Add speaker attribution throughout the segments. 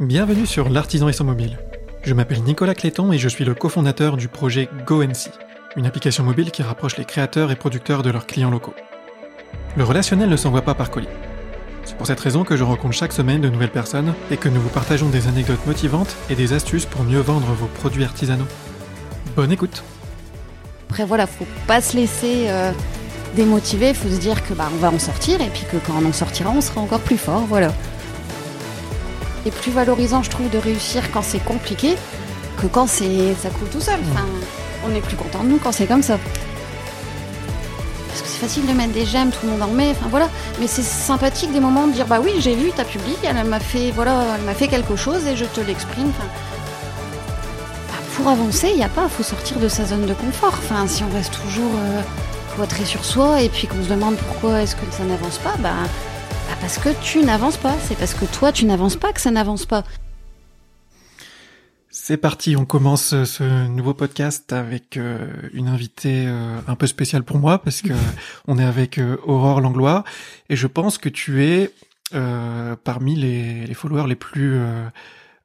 Speaker 1: Bienvenue sur l'artisan et son mobile. Je m'appelle Nicolas Cléton et je suis le cofondateur du projet GoNC, une application mobile qui rapproche les créateurs et producteurs de leurs clients locaux. Le relationnel ne s'envoie pas par colis. C'est pour cette raison que je rencontre chaque semaine de nouvelles personnes et que nous vous partageons des anecdotes motivantes et des astuces pour mieux vendre vos produits artisanaux. Bonne écoute
Speaker 2: Après voilà, faut pas se laisser euh, démotiver, faut se dire que bah on va en sortir et puis que quand on en sortira, on sera encore plus fort, voilà. Et plus valorisant, je trouve, de réussir quand c'est compliqué que quand c'est ça coule tout seul. Enfin, on est plus content de nous quand c'est comme ça. Parce que c'est facile de mettre des j'aime, tout le monde en met, enfin voilà. Mais c'est sympathique des moments de dire bah oui, j'ai vu, ta publié, elle m'a fait voilà, elle m'a fait quelque chose et je te l'exprime. Enfin, bah, pour avancer, il n'y a pas, faut sortir de sa zone de confort. Enfin, si on reste toujours euh, cloîtré sur soi et puis qu'on se demande pourquoi est-ce que ça n'avance pas, bah, bah parce que tu n'avances pas. C'est parce que toi tu n'avances pas que ça n'avance pas.
Speaker 1: C'est parti, on commence ce nouveau podcast avec euh, une invitée euh, un peu spéciale pour moi parce que on est avec euh, Aurore Langlois et je pense que tu es parmi les, les followers les plus euh,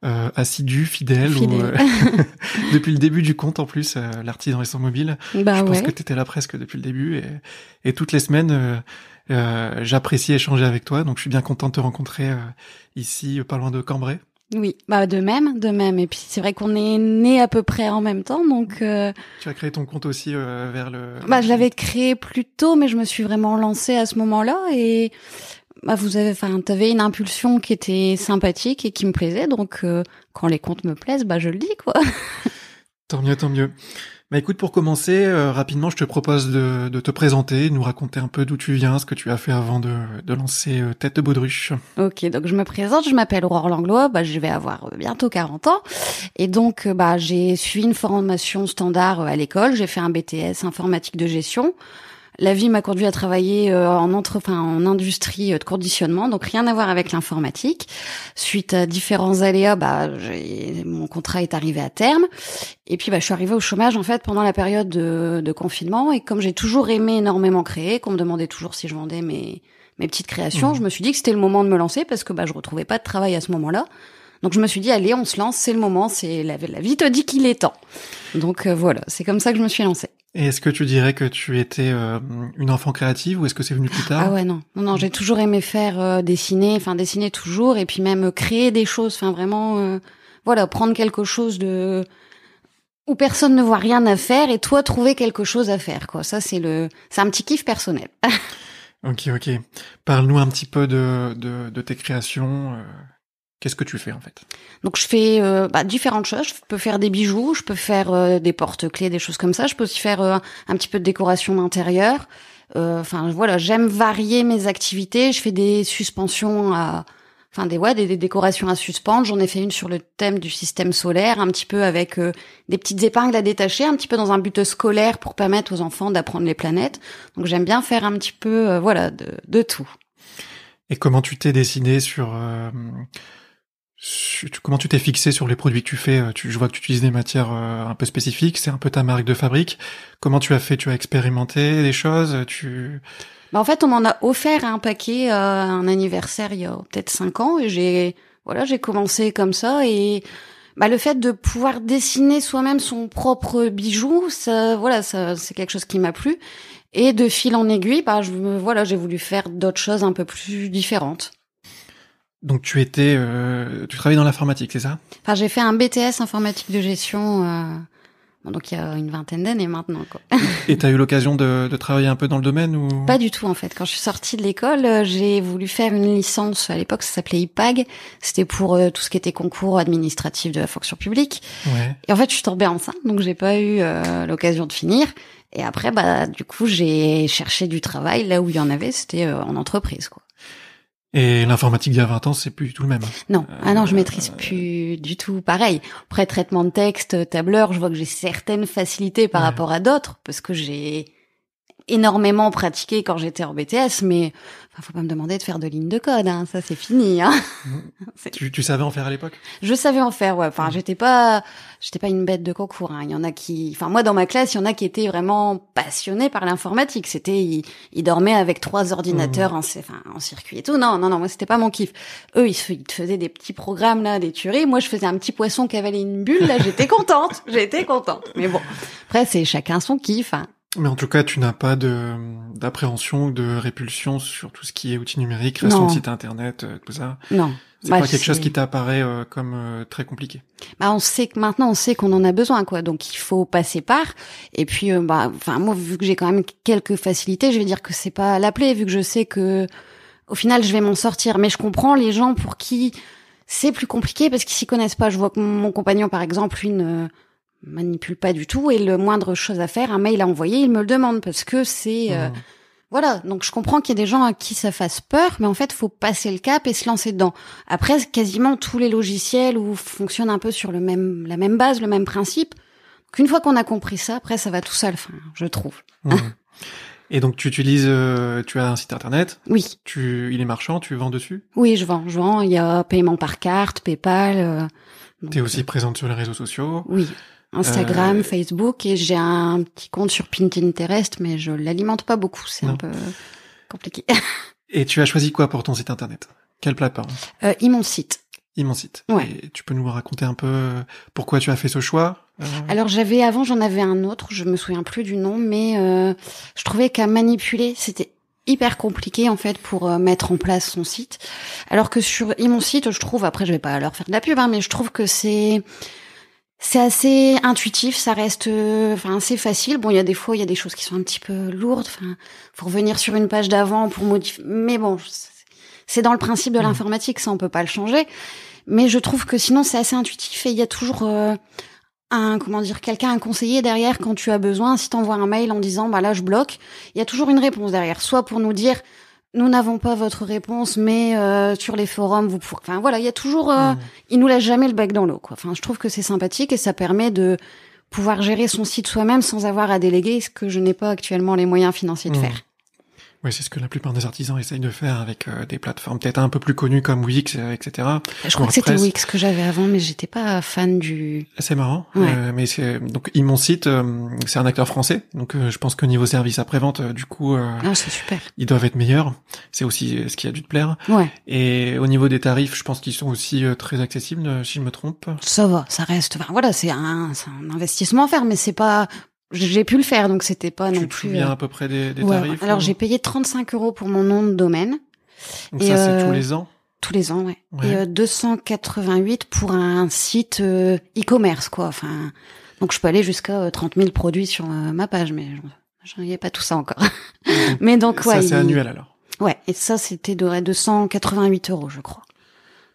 Speaker 1: euh, assidus, fidèles, ou, euh, depuis le début du compte en plus, euh, l'artisan et son mobile.
Speaker 2: Bah
Speaker 1: je pense
Speaker 2: ouais.
Speaker 1: que tu étais là presque depuis le début et, et toutes les semaines, euh, j'apprécie échanger avec toi. Donc je suis bien content de te rencontrer euh, ici, euh, pas loin de Cambrai.
Speaker 2: Oui, bah de même, de même. Et puis c'est vrai qu'on est nés à peu près en même temps, donc euh,
Speaker 1: Tu as créé ton compte aussi euh, vers le.
Speaker 2: bah je l'avais créé plus tôt, mais je me suis vraiment lancée à ce moment-là et bah vous avez, enfin t'avais une impulsion qui était sympathique et qui me plaisait, donc euh, quand les comptes me plaisent, bah je le dis quoi.
Speaker 1: Tant mieux, tant mieux. Bah écoute, pour commencer, euh, rapidement, je te propose de, de te présenter, nous raconter un peu d'où tu viens, ce que tu as fait avant de, de lancer euh, Tête de Baudruche.
Speaker 2: Ok, donc je me présente, je m'appelle Aurore Langlois, bah, je vais avoir euh, bientôt 40 ans. Et donc, euh, bah, j'ai suivi une formation standard euh, à l'école, j'ai fait un BTS informatique de gestion. La vie m'a conduit à travailler euh, en entre, enfin, en industrie euh, de conditionnement, donc rien à voir avec l'informatique. Suite à différents aléas, bah, mon contrat est arrivé à terme. Et puis, bah, je suis arrivée au chômage en fait pendant la période de, de confinement. Et comme j'ai toujours aimé énormément créer, qu'on me demandait toujours si je vendais mes mes petites créations,
Speaker 1: Mhm.
Speaker 2: je me suis dit que c'était le moment de me lancer parce que bah je retrouvais pas de travail à ce moment-là. Donc je me suis dit allez, on se lance, c'est le moment, c'est la, la vie te dit qu'il est temps. Donc euh, voilà, c'est comme ça que je me suis lancée.
Speaker 1: Et est-ce que tu dirais que tu étais euh, une enfant créative ou est-ce que c'est venu plus tard?
Speaker 2: Ah ouais non, non non, j'ai toujours aimé faire euh, dessiner, enfin dessiner toujours et puis même euh, créer des choses, enfin vraiment euh, voilà, prendre quelque chose de où personne ne voit rien à faire et toi trouver quelque chose à faire quoi. Ça c'est le c'est un petit kiff personnel.
Speaker 1: Ok, ok. Parle-nous un petit peu de, de, de tes créations. Qu'est-ce que tu fais en fait?
Speaker 2: Donc je fais euh, bah, différentes choses. Je peux faire des bijoux, je peux faire euh, des porte-clés, des choses comme ça. Je peux aussi faire euh, un petit peu de décoration d'intérieur. Enfin voilà, j'aime varier mes activités. Je fais des suspensions à, enfin des ouais, des, des décorations à suspendre. J'en ai fait une sur le thème du système solaire, un petit peu avec des petites épingles à détacher, un petit peu dans un but scolaire pour permettre aux enfants d'apprendre les planètes. Donc j'aime bien faire un petit peu voilà de, de tout.
Speaker 1: Et comment tu t'es décidé sur- comment tu t'es fixé sur les produits que tu fais Euh, tu, Je vois que tu utilises des matières euh, un peu spécifiques, c'est un peu ta marque de fabrique. Comment tu as fait Tu as expérimenté des choses Tu
Speaker 2: Bah, en fait, on m'en a offert un paquet à un anniversaire il y a peut-être cinq ans et j'ai voilà, j'ai commencé comme ça et bah le fait de pouvoir dessiner soi-même son propre bijou, ça voilà, ça c'est quelque chose qui m'a plu et de fil en aiguille, bah voilà, j'ai voulu faire d'autres choses un peu plus différentes.
Speaker 1: Donc tu étais, euh, tu travaillais dans l'informatique, c'est ça?
Speaker 2: Enfin, j'ai fait un BTS informatique de gestion euh, bon, donc il y a une vingtaine d'années maintenant quoi.
Speaker 1: Et t'as eu l'occasion de, de travailler un peu dans le domaine ou?
Speaker 2: Pas du tout en fait. Quand je suis sortie de l'école, euh, j'ai voulu faire une licence. À l'époque, ça s'appelait IPAG. C'était pour euh, tout ce qui était concours administratif de la fonction publique.
Speaker 1: Ouais.
Speaker 2: Et en fait, je suis tombée enceinte, donc j'ai pas eu euh, l'occasion de finir. Et après, bah du coup, j'ai cherché du travail là où il y en avait. C'était en entreprise, quoi.
Speaker 1: Et l'informatique d'il y a 20 ans, c'est plus du tout le même.
Speaker 2: Non, ah non, je
Speaker 1: Euh,
Speaker 2: maîtrise plus du tout. Pareil. Après traitement de texte, tableur, je vois que j'ai certaines facilités par
Speaker 1: Ouais.
Speaker 2: rapport à d'autres parce que j'ai énormément pratiqué quand j'étais en BTS, mais Enfin, faut pas me demander de faire de lignes de code, hein. ça c'est fini. Hein.
Speaker 1: tu, tu, savais en faire à l'époque?
Speaker 2: Je savais en faire, ouais. Enfin, j'étais pas, j'étais pas une bête de concours. Hein. Il y en a qui, enfin moi dans ma classe, il y en a qui étaient vraiment passionnés par l'informatique. C'était, ils, dormaient avec trois ordinateurs mmh. en, enfin, en circuit et tout. Non, non, non, moi c'était pas mon kiff. Eux, ils, ils faisaient des petits programmes là, des tueries. Moi, je faisais un petit poisson qui avalait une bulle. Là, j'étais contente, j'étais contente. Mais bon, après c'est chacun son kiff. Hein.
Speaker 1: Mais en tout cas, tu n'as pas de d'appréhension ou de répulsion sur tout ce qui est outils numériques, création de site internet, euh, tout ça.
Speaker 2: Non.
Speaker 1: C'est bah, pas quelque chose qui t'apparaît euh, comme euh, très compliqué.
Speaker 2: Bah on sait que maintenant on sait qu'on en a besoin quoi, donc il faut passer par. Et puis bah enfin moi vu que j'ai quand même quelques facilités, je vais dire que c'est pas l'appeler vu que je sais que au final je vais m'en sortir. Mais je comprends les gens pour qui c'est plus compliqué parce qu'ils s'y connaissent pas. Je vois que mon compagnon par exemple une manipule pas du tout et le moindre chose à faire, un mail à envoyer, il me le demande parce que c'est euh, mmh. voilà. Donc je comprends qu'il y a des gens à qui ça fasse peur, mais en fait faut passer le cap et se lancer dedans. Après quasiment tous les logiciels ou fonctionnent un peu sur le même la même base, le même principe. Qu'une fois qu'on a compris ça, après ça va tout seul, enfin, je trouve.
Speaker 1: Mmh. Et donc tu utilises, euh, tu as un site internet.
Speaker 2: Oui.
Speaker 1: Tu, il est marchand, tu vends dessus?
Speaker 2: Oui, je vends, je vends. Il y a paiement par carte, PayPal. Euh,
Speaker 1: tu es aussi présente sur les réseaux sociaux.
Speaker 2: Oui. Instagram, euh, Facebook et j'ai un petit compte sur Pinterest, mais je l'alimente pas beaucoup, c'est un peu compliqué.
Speaker 1: et tu as choisi quoi pour ton site internet? Quelle plateforme?
Speaker 2: Euh, Site.
Speaker 1: Site. Ouais. Et tu peux nous raconter un peu euh, pourquoi tu as fait ce choix?
Speaker 2: Euh Alors j'avais avant, j'en avais un autre, je me souviens plus du nom, mais euh, je trouvais qu'à manipuler, c'était hyper compliqué en fait pour mettre en place son site. Alors que sur Site, je trouve, après je vais pas leur faire de la pub, hein, mais je trouve que c'est c'est assez intuitif, ça reste, enfin, assez facile. Bon, il y a des fois, il y a des choses qui sont un petit peu lourdes. Enfin, faut revenir sur une page d'avant pour modifier. Mais bon, c'est dans le principe de mmh. l'informatique, ça on peut pas le changer. Mais je trouve que sinon c'est assez intuitif et il y a toujours euh, un comment dire quelqu'un un conseiller derrière quand tu as besoin. Si t'envoies un mail en disant bah là je bloque, il y a toujours une réponse derrière, soit pour nous dire nous n'avons pas votre réponse, mais euh, sur les forums, vous pourrez. Enfin voilà, il y a toujours, euh, mmh. il nous laisse jamais le bec dans l'eau. Quoi. Enfin, je trouve que c'est sympathique et ça permet de pouvoir gérer son site soi-même sans avoir à déléguer, ce que je n'ai pas actuellement les moyens financiers de mmh. faire.
Speaker 1: Oui, c'est ce que la plupart des artisans essayent de faire avec euh, des plateformes peut-être un peu plus connues comme Wix, euh, etc.
Speaker 2: Je crois que c'était Wix que j'avais avant, mais j'étais pas fan du.
Speaker 1: C'est marrant. Euh, mais c'est donc mon site, c'est un acteur français, donc je pense qu'au niveau service après vente, du coup,
Speaker 2: ah, c'est super.
Speaker 1: Ils doivent être meilleurs. C'est aussi ce qui a dû te plaire.
Speaker 2: Ouais.
Speaker 1: Et au niveau des tarifs, je pense qu'ils sont aussi très accessibles, si je me trompe.
Speaker 2: Ça va, ça reste. Enfin, voilà, c'est un, un investissement à faire, mais c'est pas j'ai pu le faire, donc c'était pas non plus. Tu te
Speaker 1: souviens euh, à peu près des, des tarifs
Speaker 2: Alors j'ai payé 35 euros pour mon nom de domaine.
Speaker 1: Donc ça c'est tous euh, les ans.
Speaker 2: Tous les ans, ouais. Et euh, 288 pour un site euh, e-commerce, quoi. Enfin, donc je peux aller jusqu'à 30 000 produits sur ma page, mais j'en ai pas tout ça encore. mais donc ouais.
Speaker 1: Ça c'est annuel alors.
Speaker 2: Ouais, et ça c'était de 288 euros, je crois.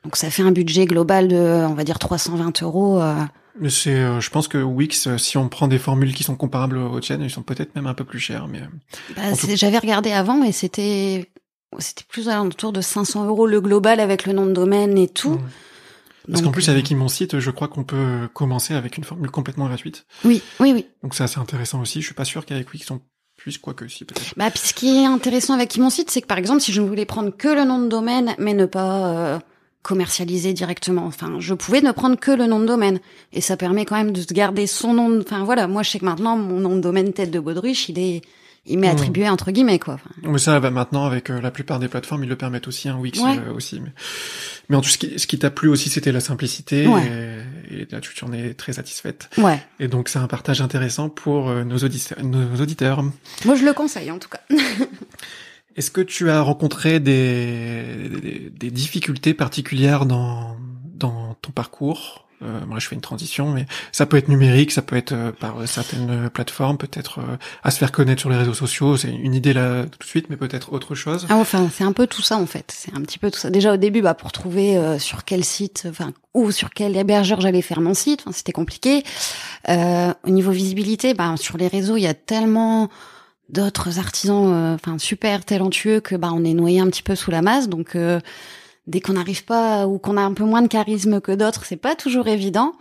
Speaker 2: Donc ça fait un budget global de, on va dire 320 euros.
Speaker 1: Mais c'est, euh, je pense que Wix, euh, si on prend des formules qui sont comparables aux tiennes, ils sont peut-être même un peu plus chers. Mais
Speaker 2: euh, bah, j'avais regardé avant et c'était c'était plus autour de 500 euros le global avec le nom de domaine et tout. Mmh.
Speaker 1: Parce qu'en plus, avec mon site, je crois qu'on peut commencer avec une formule complètement gratuite.
Speaker 2: Oui, oui, oui.
Speaker 1: Donc c'est intéressant aussi. Je suis pas sûr qu'avec Wix, on puisse, quoi que si, peut-être.
Speaker 2: Bah, puis ce qui est intéressant avec mon site, c'est que par exemple, si je ne voulais prendre que le nom de domaine, mais ne pas commercialiser directement. Enfin, je pouvais ne prendre que le nom de domaine. Et ça permet quand même de garder son nom. De... Enfin, voilà, moi, je sais que maintenant, mon nom de domaine tête de Baudruche, il est, il m'est mmh. attribué entre guillemets, quoi.
Speaker 1: Mais ça, bah, maintenant, avec euh, la plupart des plateformes, ils le permettent aussi, un hein, Wix euh, aussi. Mais, mais en tout, ce qui, ce qui t'a plu aussi, c'était la simplicité. Et, là, tu en es très satisfaite.
Speaker 2: Ouais.
Speaker 1: Et donc, c'est un partage intéressant pour euh, nos, auditeurs, nos auditeurs.
Speaker 2: Moi, je le conseille, en tout cas.
Speaker 1: Est-ce que tu as rencontré des, des, difficultés particulières dans, dans ton parcours? Euh, Moi, je fais une transition, mais ça peut être numérique, ça peut être euh, par certaines plateformes, peut-être euh, à se faire connaître sur les réseaux sociaux. C'est une idée là tout de suite, mais peut-être autre chose.
Speaker 2: Ah, enfin, c'est un peu tout ça en fait. C'est un petit peu tout ça. Déjà au début, bah, pour trouver euh, sur quel site, enfin, ou sur quel hébergeur j'allais faire mon site, c'était compliqué. au niveau visibilité, bah, sur les réseaux, il y a tellement d'autres artisans euh, enfin super talentueux que bah on est noyé un petit peu sous la masse donc euh, dès qu'on n'arrive pas ou qu'on a un peu moins de charisme que d'autres c'est pas toujours évident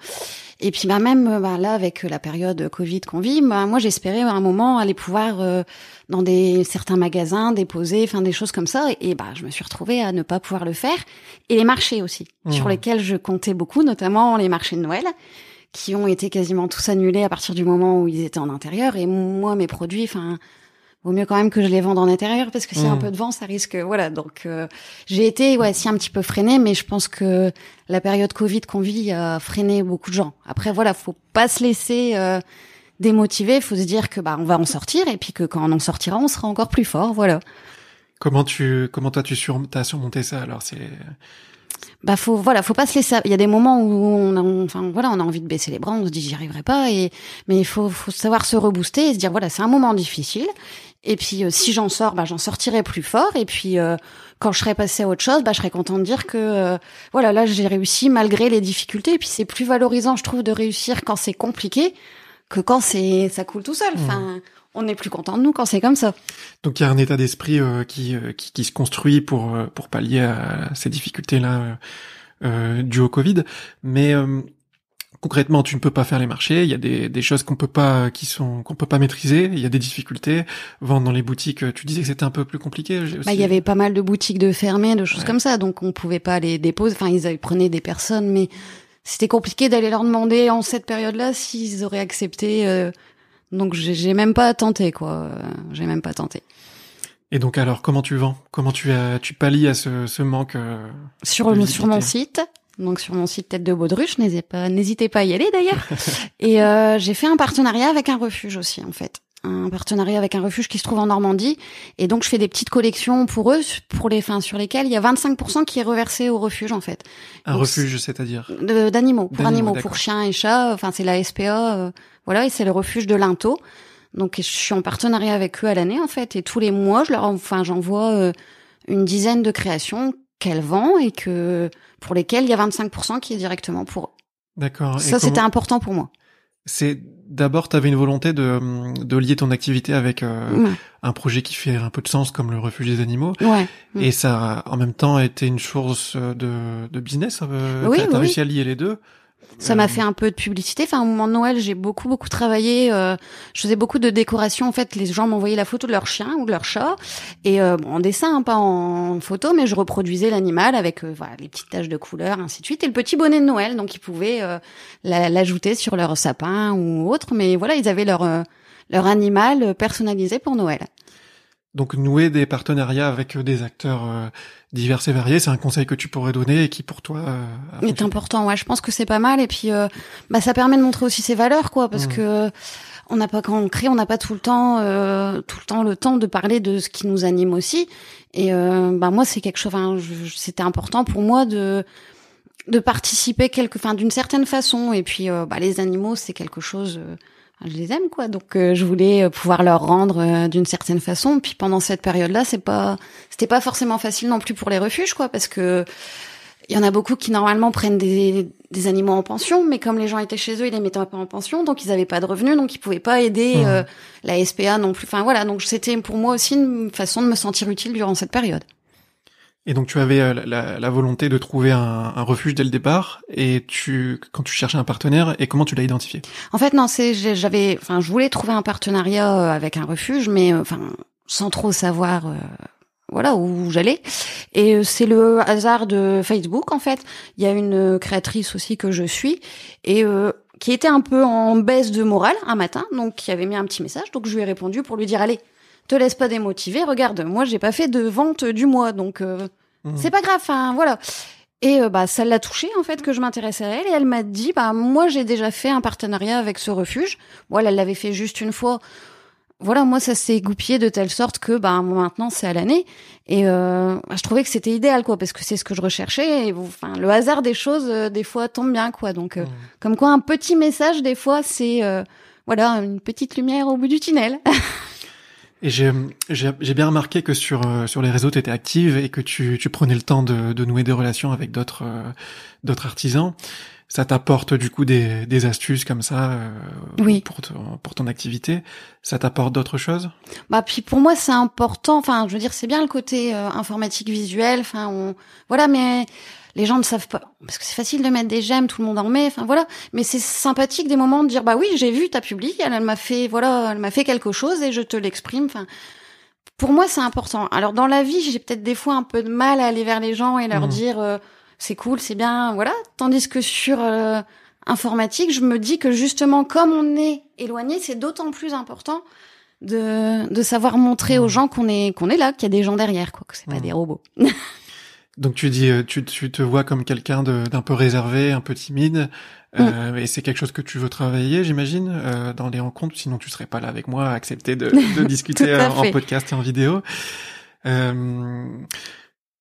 Speaker 2: Et puis bah même bah, là avec la période Covid qu'on vit, bah, moi j'espérais à un moment aller pouvoir euh, dans des certains magasins déposer, enfin des choses comme ça. Et, bah je me suis retrouvée à ne pas pouvoir le faire. Et les marchés aussi,
Speaker 1: Mmh.
Speaker 2: sur lesquels je comptais beaucoup, notamment les marchés de Noël, qui ont été quasiment tous annulés à partir du moment où ils étaient en intérieur. Et moi mes produits, enfin vaut mieux quand même que je les vende en intérieur parce que s'il y a un
Speaker 1: Mmh.
Speaker 2: peu de vent, ça risque. Voilà, donc euh, j'ai été ouais, si un petit peu freinée, mais je pense que la période Covid qu'on vit a freiné beaucoup de gens. Après voilà, faut pas se laisser euh, démotiver, faut se dire que bah on va en sortir et puis que quand on en sortira, on sera encore plus fort. Voilà.
Speaker 1: Comment tu, comment toi tu sur, t'as surmonté ça alors c'est
Speaker 2: Bah faut voilà, faut pas se laisser. Il y a des moments où on, a, on- enfin voilà, on a envie de baisser les bras, on se dit j'y arriverai pas et mais il faut faut savoir se rebooster et se dire voilà, c'est un moment difficile. Et puis euh, si j'en sors, bah j'en sortirai plus fort et puis euh, quand je serai passé à autre chose, bah je serai content de dire que euh, voilà, là j'ai réussi malgré les difficultés et puis c'est plus valorisant je trouve de réussir quand c'est compliqué que quand c'est ça coule tout seul. Enfin, on est plus content de nous quand c'est comme ça.
Speaker 1: donc il y a un état d'esprit euh, qui, euh, qui qui se construit pour euh, pour pallier à ces difficultés là euh, dues au Covid, mais euh, concrètement tu ne peux pas faire les marchés, il y a des, des choses qu'on peut pas qui sont qu'on peut pas maîtriser, il y a des difficultés, vendre dans les boutiques, tu disais que c'était un peu plus compliqué.
Speaker 2: Bah, il y avait pas mal de boutiques de fermées, de choses
Speaker 1: Ouais.
Speaker 2: comme ça, donc on pouvait pas les déposer. Enfin, ils prenaient des personnes, mais c'était compliqué d'aller leur demander en cette période-là s'ils auraient accepté. euh, donc j'ai j'ai même pas tenté, quoi. J'ai même pas tenté.
Speaker 1: Et donc alors comment tu vends? Comment tu as tu pallies à ce, ce manque euh,
Speaker 2: Sur, mon site, donc sur mon site Tête de Baudruche, n'hésitez pas, n'hésitez pas à y aller d'ailleurs. Et euh, j'ai fait un partenariat avec un refuge aussi, en fait. Un partenariat avec un refuge qui se trouve en Normandie. Et donc, je fais des petites collections pour eux, pour les fins sur lesquelles il y a 25% qui est reversé au refuge, en fait.
Speaker 1: un
Speaker 2: Donc,
Speaker 1: refuge, c'est-à-dire
Speaker 2: D'animaux, pour animaux, pour chiens et chats. Enfin, c'est la SPA, euh, voilà, et c'est le refuge de Linto. Donc, je suis en partenariat avec eux à l'année, en fait. Et tous les mois, je leur, enfin, j'envoie euh, une dizaine de créations qu'elles vendent et que pour lesquelles il y a 25% qui est directement pour eux.
Speaker 1: D'accord.
Speaker 2: Ça, c'était
Speaker 1: comment-
Speaker 2: important pour moi.
Speaker 1: C'est d'abord, tu avais une volonté de, de lier ton activité avec euh, un projet qui fait un peu de sens comme le refuge des animaux.
Speaker 2: Ouais. Mm.
Speaker 1: Et ça a en même temps été une source de, de business. Euh,
Speaker 2: Oui,
Speaker 1: t'as, t'as
Speaker 2: oui,
Speaker 1: réussi à lier les deux.
Speaker 2: Ça m'a fait un peu de publicité. Enfin, au moment de Noël, j'ai beaucoup, beaucoup travaillé. euh, je faisais beaucoup de décoration. En fait, les gens m'envoyaient la photo de leur chien ou de leur chat. Et euh, bon, en dessin, hein, pas en photo, mais je reproduisais l'animal avec euh, voilà, les petites taches de couleur, ainsi de suite. Et le petit bonnet de Noël, donc ils pouvaient euh, la- l'ajouter sur leur sapin ou autre. Mais voilà, ils avaient leur, euh, leur animal personnalisé pour Noël.
Speaker 1: Donc nouer des partenariats avec euh, des acteurs euh, divers et variés, c'est un conseil que tu pourrais donner et qui pour toi euh,
Speaker 2: est important. Ouais, je pense que c'est pas mal. Et puis, euh, bah, ça permet de montrer aussi ses valeurs, quoi, parce
Speaker 1: Mhm.
Speaker 2: que on n'a pas quand on crée, on n'a pas tout le temps, euh, tout le temps le temps de parler de ce qui nous anime aussi. Et euh, bah moi, c'est quelque chose. Enfin, c'était important pour moi de de participer quelque, enfin, d'une certaine façon. Et puis, euh, bah, les animaux, c'est quelque chose. Je les aime, quoi. Donc, euh, je voulais euh, pouvoir leur rendre euh, d'une certaine façon. Puis pendant cette période-là, c'est pas, c'était pas forcément facile non plus pour les refuges, quoi, parce que il y en a beaucoup qui normalement prennent des, des animaux en pension, mais comme les gens étaient chez eux, ils les mettaient pas en pension, donc ils avaient pas de revenus, donc ils pouvaient pas aider euh, la SPA non plus. Enfin voilà, donc c'était pour moi aussi une façon de me sentir utile durant cette période.
Speaker 1: Et donc tu avais euh, la, volonté de trouver un, un refuge dès le départ. Et tu, quand tu cherchais un partenaire, et comment tu l'as identifié?
Speaker 2: En fait, non, c'est j'avais, enfin, je voulais trouver un partenariat euh, avec un refuge, mais euh, enfin, sans trop savoir, voilà, où j'allais. Et c'est le hasard de Facebook, en fait. Il y a une créatrice aussi que je suis et euh, qui était un peu en baisse de morale un matin, donc qui avait mis un petit message. Donc je lui ai répondu pour lui dire, allez, te laisse pas démotiver. Regarde, moi j'ai pas fait de vente du mois, donc euh,
Speaker 1: Mhm.
Speaker 2: c'est pas grave. Enfin, voilà. Et euh, bah ça l'a touchée en fait que je m'intéressais à elle et elle m'a dit bah moi j'ai déjà fait un partenariat avec ce refuge. Voilà, elle l'avait fait juste une fois. Voilà, moi ça s'est goupillé de telle sorte que bah maintenant c'est à l'année et euh, bah, je trouvais que c'était idéal quoi parce que c'est ce que je recherchais et enfin le hasard des choses euh, des fois tombe bien quoi. Donc euh,
Speaker 1: Mhm.
Speaker 2: comme quoi un petit message des fois c'est euh, voilà une petite lumière au bout du tunnel.
Speaker 1: Et j'ai bien remarqué que sur euh, sur les réseaux tu étais active et que tu tu prenais le temps de de nouer des relations avec d'autres euh, d'autres artisans. ça t'apporte du coup des, des astuces comme ça euh,
Speaker 2: Oui.
Speaker 1: pour, ton- pour ton activité? Ça t'apporte d'autres choses?
Speaker 2: Bah puis pour moi c'est important. Enfin, je veux dire c'est bien le côté euh, informatique visuel. Enfin, on voilà, mais les gens ne savent pas parce que c'est facile de mettre des j'aime, tout le monde en met. Enfin voilà, mais c'est sympathique des moments de dire bah oui j'ai vu ta public, elle, elle m'a fait voilà, elle m'a fait quelque chose et je te l'exprime. Enfin. Pour moi, c'est important. Alors dans la vie, j'ai peut-être des fois un peu de mal à aller vers les gens et leur
Speaker 1: Mhm.
Speaker 2: dire euh, c'est cool, c'est bien, voilà. Tandis que sur euh, informatique, je me dis que justement, comme on est éloigné, c'est d'autant plus important de, de savoir montrer aux
Speaker 1: Mhm.
Speaker 2: gens qu'on est qu'on est là, qu'il y a des gens derrière, quoi, que c'est pas
Speaker 1: Mhm.
Speaker 2: des robots.
Speaker 1: Donc tu dis, euh, tu, tu te vois comme quelqu'un d'un peu réservé, un peu timide, euh, et c'est quelque chose que tu veux travailler, j'imagine, euh, dans les rencontres. Sinon, tu serais pas là avec moi à accepter de, de discuter
Speaker 2: à
Speaker 1: en, podcast et en vidéo. Euh,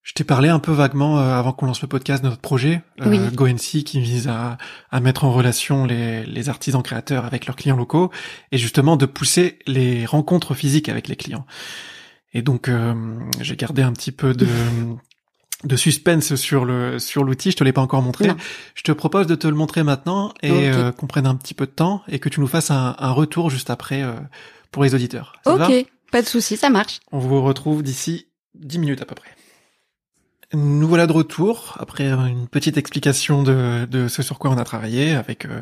Speaker 1: je t'ai parlé un peu vaguement euh, avant qu'on lance le podcast de notre projet euh,
Speaker 2: Oui.
Speaker 1: GoNC qui vise à, à mettre en relation les, les artisans créateurs avec leurs clients locaux et justement de pousser les rencontres physiques avec les clients. Et donc euh, j'ai gardé un petit peu de de suspense sur le sur l'outil. Je te l'ai pas encore montré.
Speaker 2: Non.
Speaker 1: Je te propose de te le montrer maintenant et euh, qu'on prenne un petit peu de temps et que tu nous fasses un, un retour juste après euh, pour les auditeurs. Ça
Speaker 2: ok, pas de souci, ça marche.
Speaker 1: On vous retrouve d'ici 10 minutes à peu près. Nous voilà de retour après une petite explication de, de ce sur quoi on a travaillé avec euh,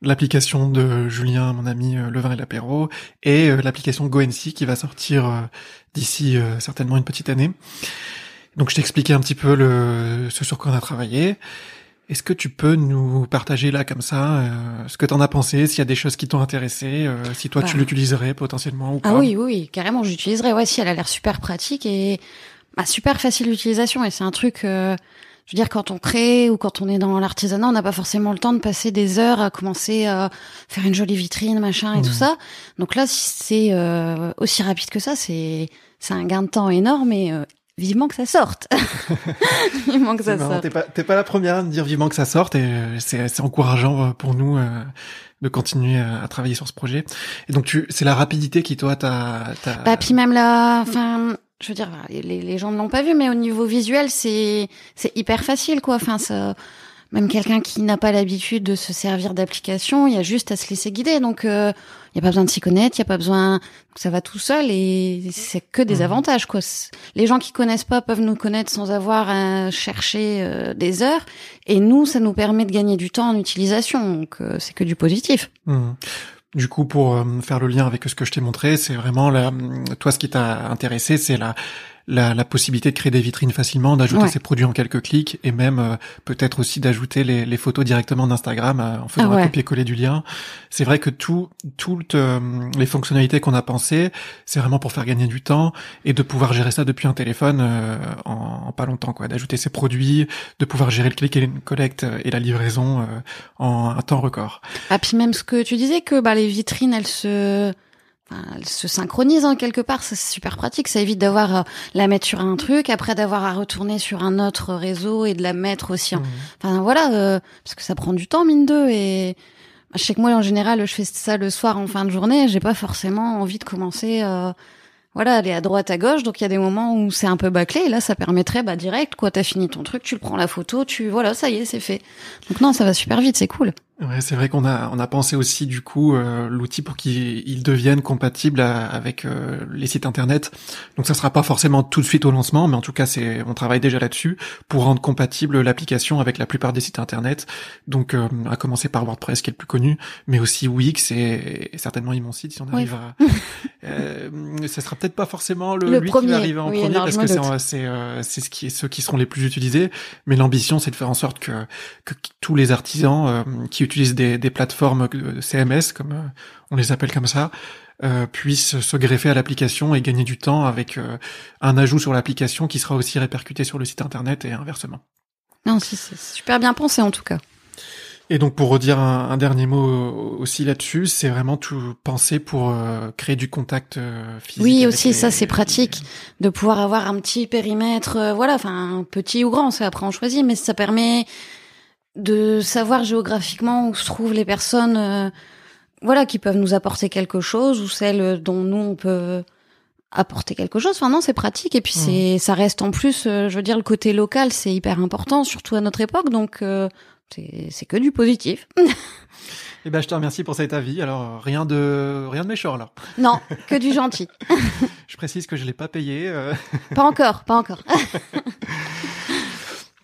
Speaker 1: l'application de Julien, mon ami euh, Le Vin et l'Apéro, et l'application GoNC qui va sortir d'ici certainement une petite année. Donc je t'ai expliqué un petit peu le, ce sur quoi on a travaillé. Est-ce que tu peux nous partager là comme ça euh, ce que t'en as pensé, s'il y a des choses qui t'ont intéressé, euh, si toi tu
Speaker 2: Bah.
Speaker 1: l'utiliserais potentiellement ou pas?
Speaker 2: Ah oui, oui, oui, carrément, j'utiliserais. Ouais, si elle a l'air super pratique et bah, super facile d'utilisation. Et c'est un truc, euh, je veux dire, quand on crée ou quand on est dans l'artisanat, on n'a pas forcément le temps de passer des heures à commencer à faire une jolie vitrine, machin et tout ça. Donc là, si c'est aussi rapide que ça, c'est c'est un gain de temps énorme et vivement que ça sorte. vivement que ça
Speaker 1: marrant,
Speaker 2: sorte.
Speaker 1: T'es pas, pas la première à me dire vivement que ça sorte et euh, c'est, encourageant euh, pour nous euh, de continuer à, à travailler sur ce projet. Et donc tu, c'est la rapidité qui toi t'a, t'a...
Speaker 2: Bah, puis même là, enfin, je veux dire, les, les- les gens ne l'ont pas vu, mais au niveau visuel, c'est c'est hyper facile, quoi. Enfin, ça, même quelqu'un qui n'a pas l'habitude de se servir d'application, il y a juste à se laisser guider. Donc, euh, il y a pas besoin de s'y connaître, il y a pas besoin, ça va tout seul et c'est que des
Speaker 1: Mhm.
Speaker 2: avantages, quoi. Les gens qui connaissent pas peuvent nous connaître sans avoir à chercher euh, des heures, et nous, ça nous permet de gagner du temps en utilisation. Donc, euh, c'est que du positif.
Speaker 1: Mhm. Du coup, pour euh, faire le lien avec ce que je t'ai montré, c'est vraiment la, toi, ce qui t'a intéressé, c'est la, la, la possibilité de créer des vitrines facilement, d'ajouter
Speaker 2: Ouais.
Speaker 1: ses produits en quelques clics et même euh, peut-être aussi d'ajouter les, les photos directement d'Instagram euh, en faisant
Speaker 2: Ah ouais.
Speaker 1: un copier-coller du lien. C'est vrai que tout, toutes euh, les fonctionnalités qu'on a pensées, c'est vraiment pour faire gagner du temps et de pouvoir gérer ça depuis un téléphone euh, en, en pas longtemps, quoi. D'ajouter ses produits, de pouvoir gérer le click et le collect et la livraison euh, en un temps record.
Speaker 2: Ah puis même ce que tu disais que bah les vitrines elles se enfin, elles se synchronisent en quelque part, c'est super pratique, ça évite d'avoir à la mettre sur un truc après d'avoir à retourner sur un autre réseau et de la mettre aussi.
Speaker 1: Mhm.
Speaker 2: enfin voilà euh, parce que ça prend du temps mine de et je sais que moi en général je fais ça le soir en fin de journée, j'ai pas forcément envie de commencer euh, voilà, aller à droite, à gauche. Donc il y a des moments où c'est un peu bâclé. Et là, ça permettrait, bah direct, quoi. T'as fini ton truc, tu le prends la photo, tu voilà, ça y est, c'est fait. Donc non, ça va super vite, c'est cool.
Speaker 1: Ouais, c'est vrai qu'on a on a pensé aussi du coup euh, l'outil pour qu'il il devienne compatible à- avec euh, les sites internet. Donc ça sera pas forcément tout de suite au lancement, mais en tout cas c'est on travaille déjà là-dessus pour rendre compatible l'application avec la plupart des sites internet. Donc euh, à commencer par WordPress qui est le plus connu, mais aussi Wix et, et certainement Site si on arrive à. Euh, ça sera peut-être pas forcément le,
Speaker 2: Le
Speaker 1: lui qui
Speaker 2: premier.
Speaker 1: va arriver en
Speaker 2: Oui,
Speaker 1: premier parce que c'est euh, c'est ce qui est ceux qui seront les plus utilisés. Mais l'ambition c'est de faire en sorte que que tous les artisans euh, qui utilisent des, des plateformes CMS, comme euh, on les appelle comme ça, euh, puissent se greffer à l'application et gagner du temps avec euh, un ajout sur l'application qui sera aussi répercuté sur le site internet et inversement.
Speaker 2: Non, si, c'est super bien pensé en tout cas.
Speaker 1: Et donc pour redire un, un dernier mot aussi là-dessus, c'est vraiment tout pensé pour euh, créer du contact euh, physique.
Speaker 2: Oui, aussi,
Speaker 1: les-
Speaker 2: ça c'est pratique de pouvoir avoir un petit périmètre, euh, voilà, enfin petit ou grand, c'est après on choisit, mais ça permet de savoir géographiquement où se trouvent les personnes, euh, voilà, qui peuvent nous apporter quelque chose ou celles dont nous on peut apporter quelque chose. Enfin non, c'est pratique et puis c'est, ça reste en plus, euh, je veux dire, le côté local, c'est hyper important, surtout à notre époque, donc. euh, c'est que du positif.
Speaker 1: Eh ben, je te remercie pour cet avis. Alors, rien de, rien de méchant, là.
Speaker 2: Non, que du gentil.
Speaker 1: je précise que je l'ai pas payé. Euh.
Speaker 2: Pas encore, pas encore.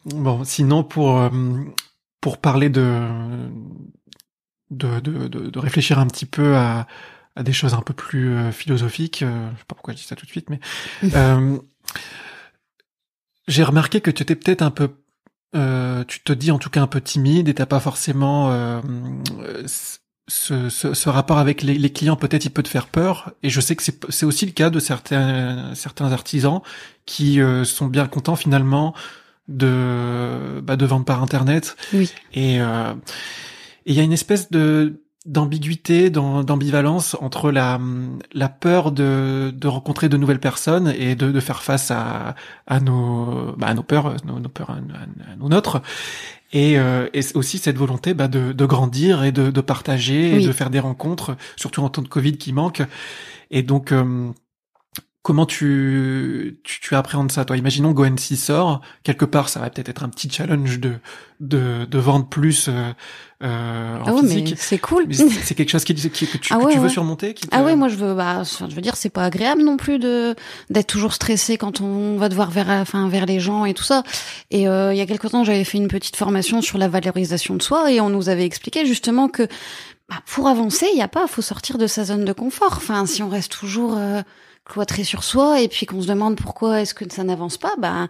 Speaker 1: bon, sinon, pour, euh, pour parler de, de, de, de, réfléchir un petit peu à, à des choses un peu plus euh, philosophiques, je sais pas pourquoi je dis ça tout de suite, mais, j'ai remarqué que tu étais peut-être un peu euh, tu te dis en tout cas un peu timide et t'as pas forcément euh, ce, ce, ce, rapport avec les, les clients. Peut-être il peut te faire peur. Et je sais que c'est aussi le cas de certains certains artisans qui euh, sont bien contents finalement de bah, de vendre par internet.
Speaker 2: Oui.
Speaker 1: Et il y a une espèce de d'ambiguïté, d'ambivalence entre la, la peur de, de rencontrer de nouvelles personnes et de, de faire face à, à, nos, bah, à nos peurs, nos, nos peurs, à, nos nôtres, et, euh, et aussi cette volonté bah, de, de grandir et de, de partager et de faire des rencontres, surtout en temps de Covid qui manque. Et donc, euh, Comment tu, tu, tu appréhendes ça, toi? Imaginons GoNC sort, quelque part, ça va peut-être être un petit challenge de, de, de vendre plus euh, euh en
Speaker 2: ah
Speaker 1: ouais,
Speaker 2: c'est cool.
Speaker 1: C'est quelque chose qui, qui que tu,
Speaker 2: ah
Speaker 1: que
Speaker 2: tu
Speaker 1: veux surmonter qui
Speaker 2: Ah ouais, moi je veux, bah, je veux dire, c'est pas agréable non plus de d'être toujours stressé quand on va devoir vers, enfin, vers les gens et tout ça. Et euh, il y a quelque temps, j'avais fait une petite formation sur la valorisation de soi et on nous avait expliqué justement que bah, pour avancer, il y a pas, faut sortir de sa zone de confort. Enfin, si on reste toujours euh, cloîtré sur soi et puis qu'on se demande pourquoi est-ce que ça n'avance pas, bah,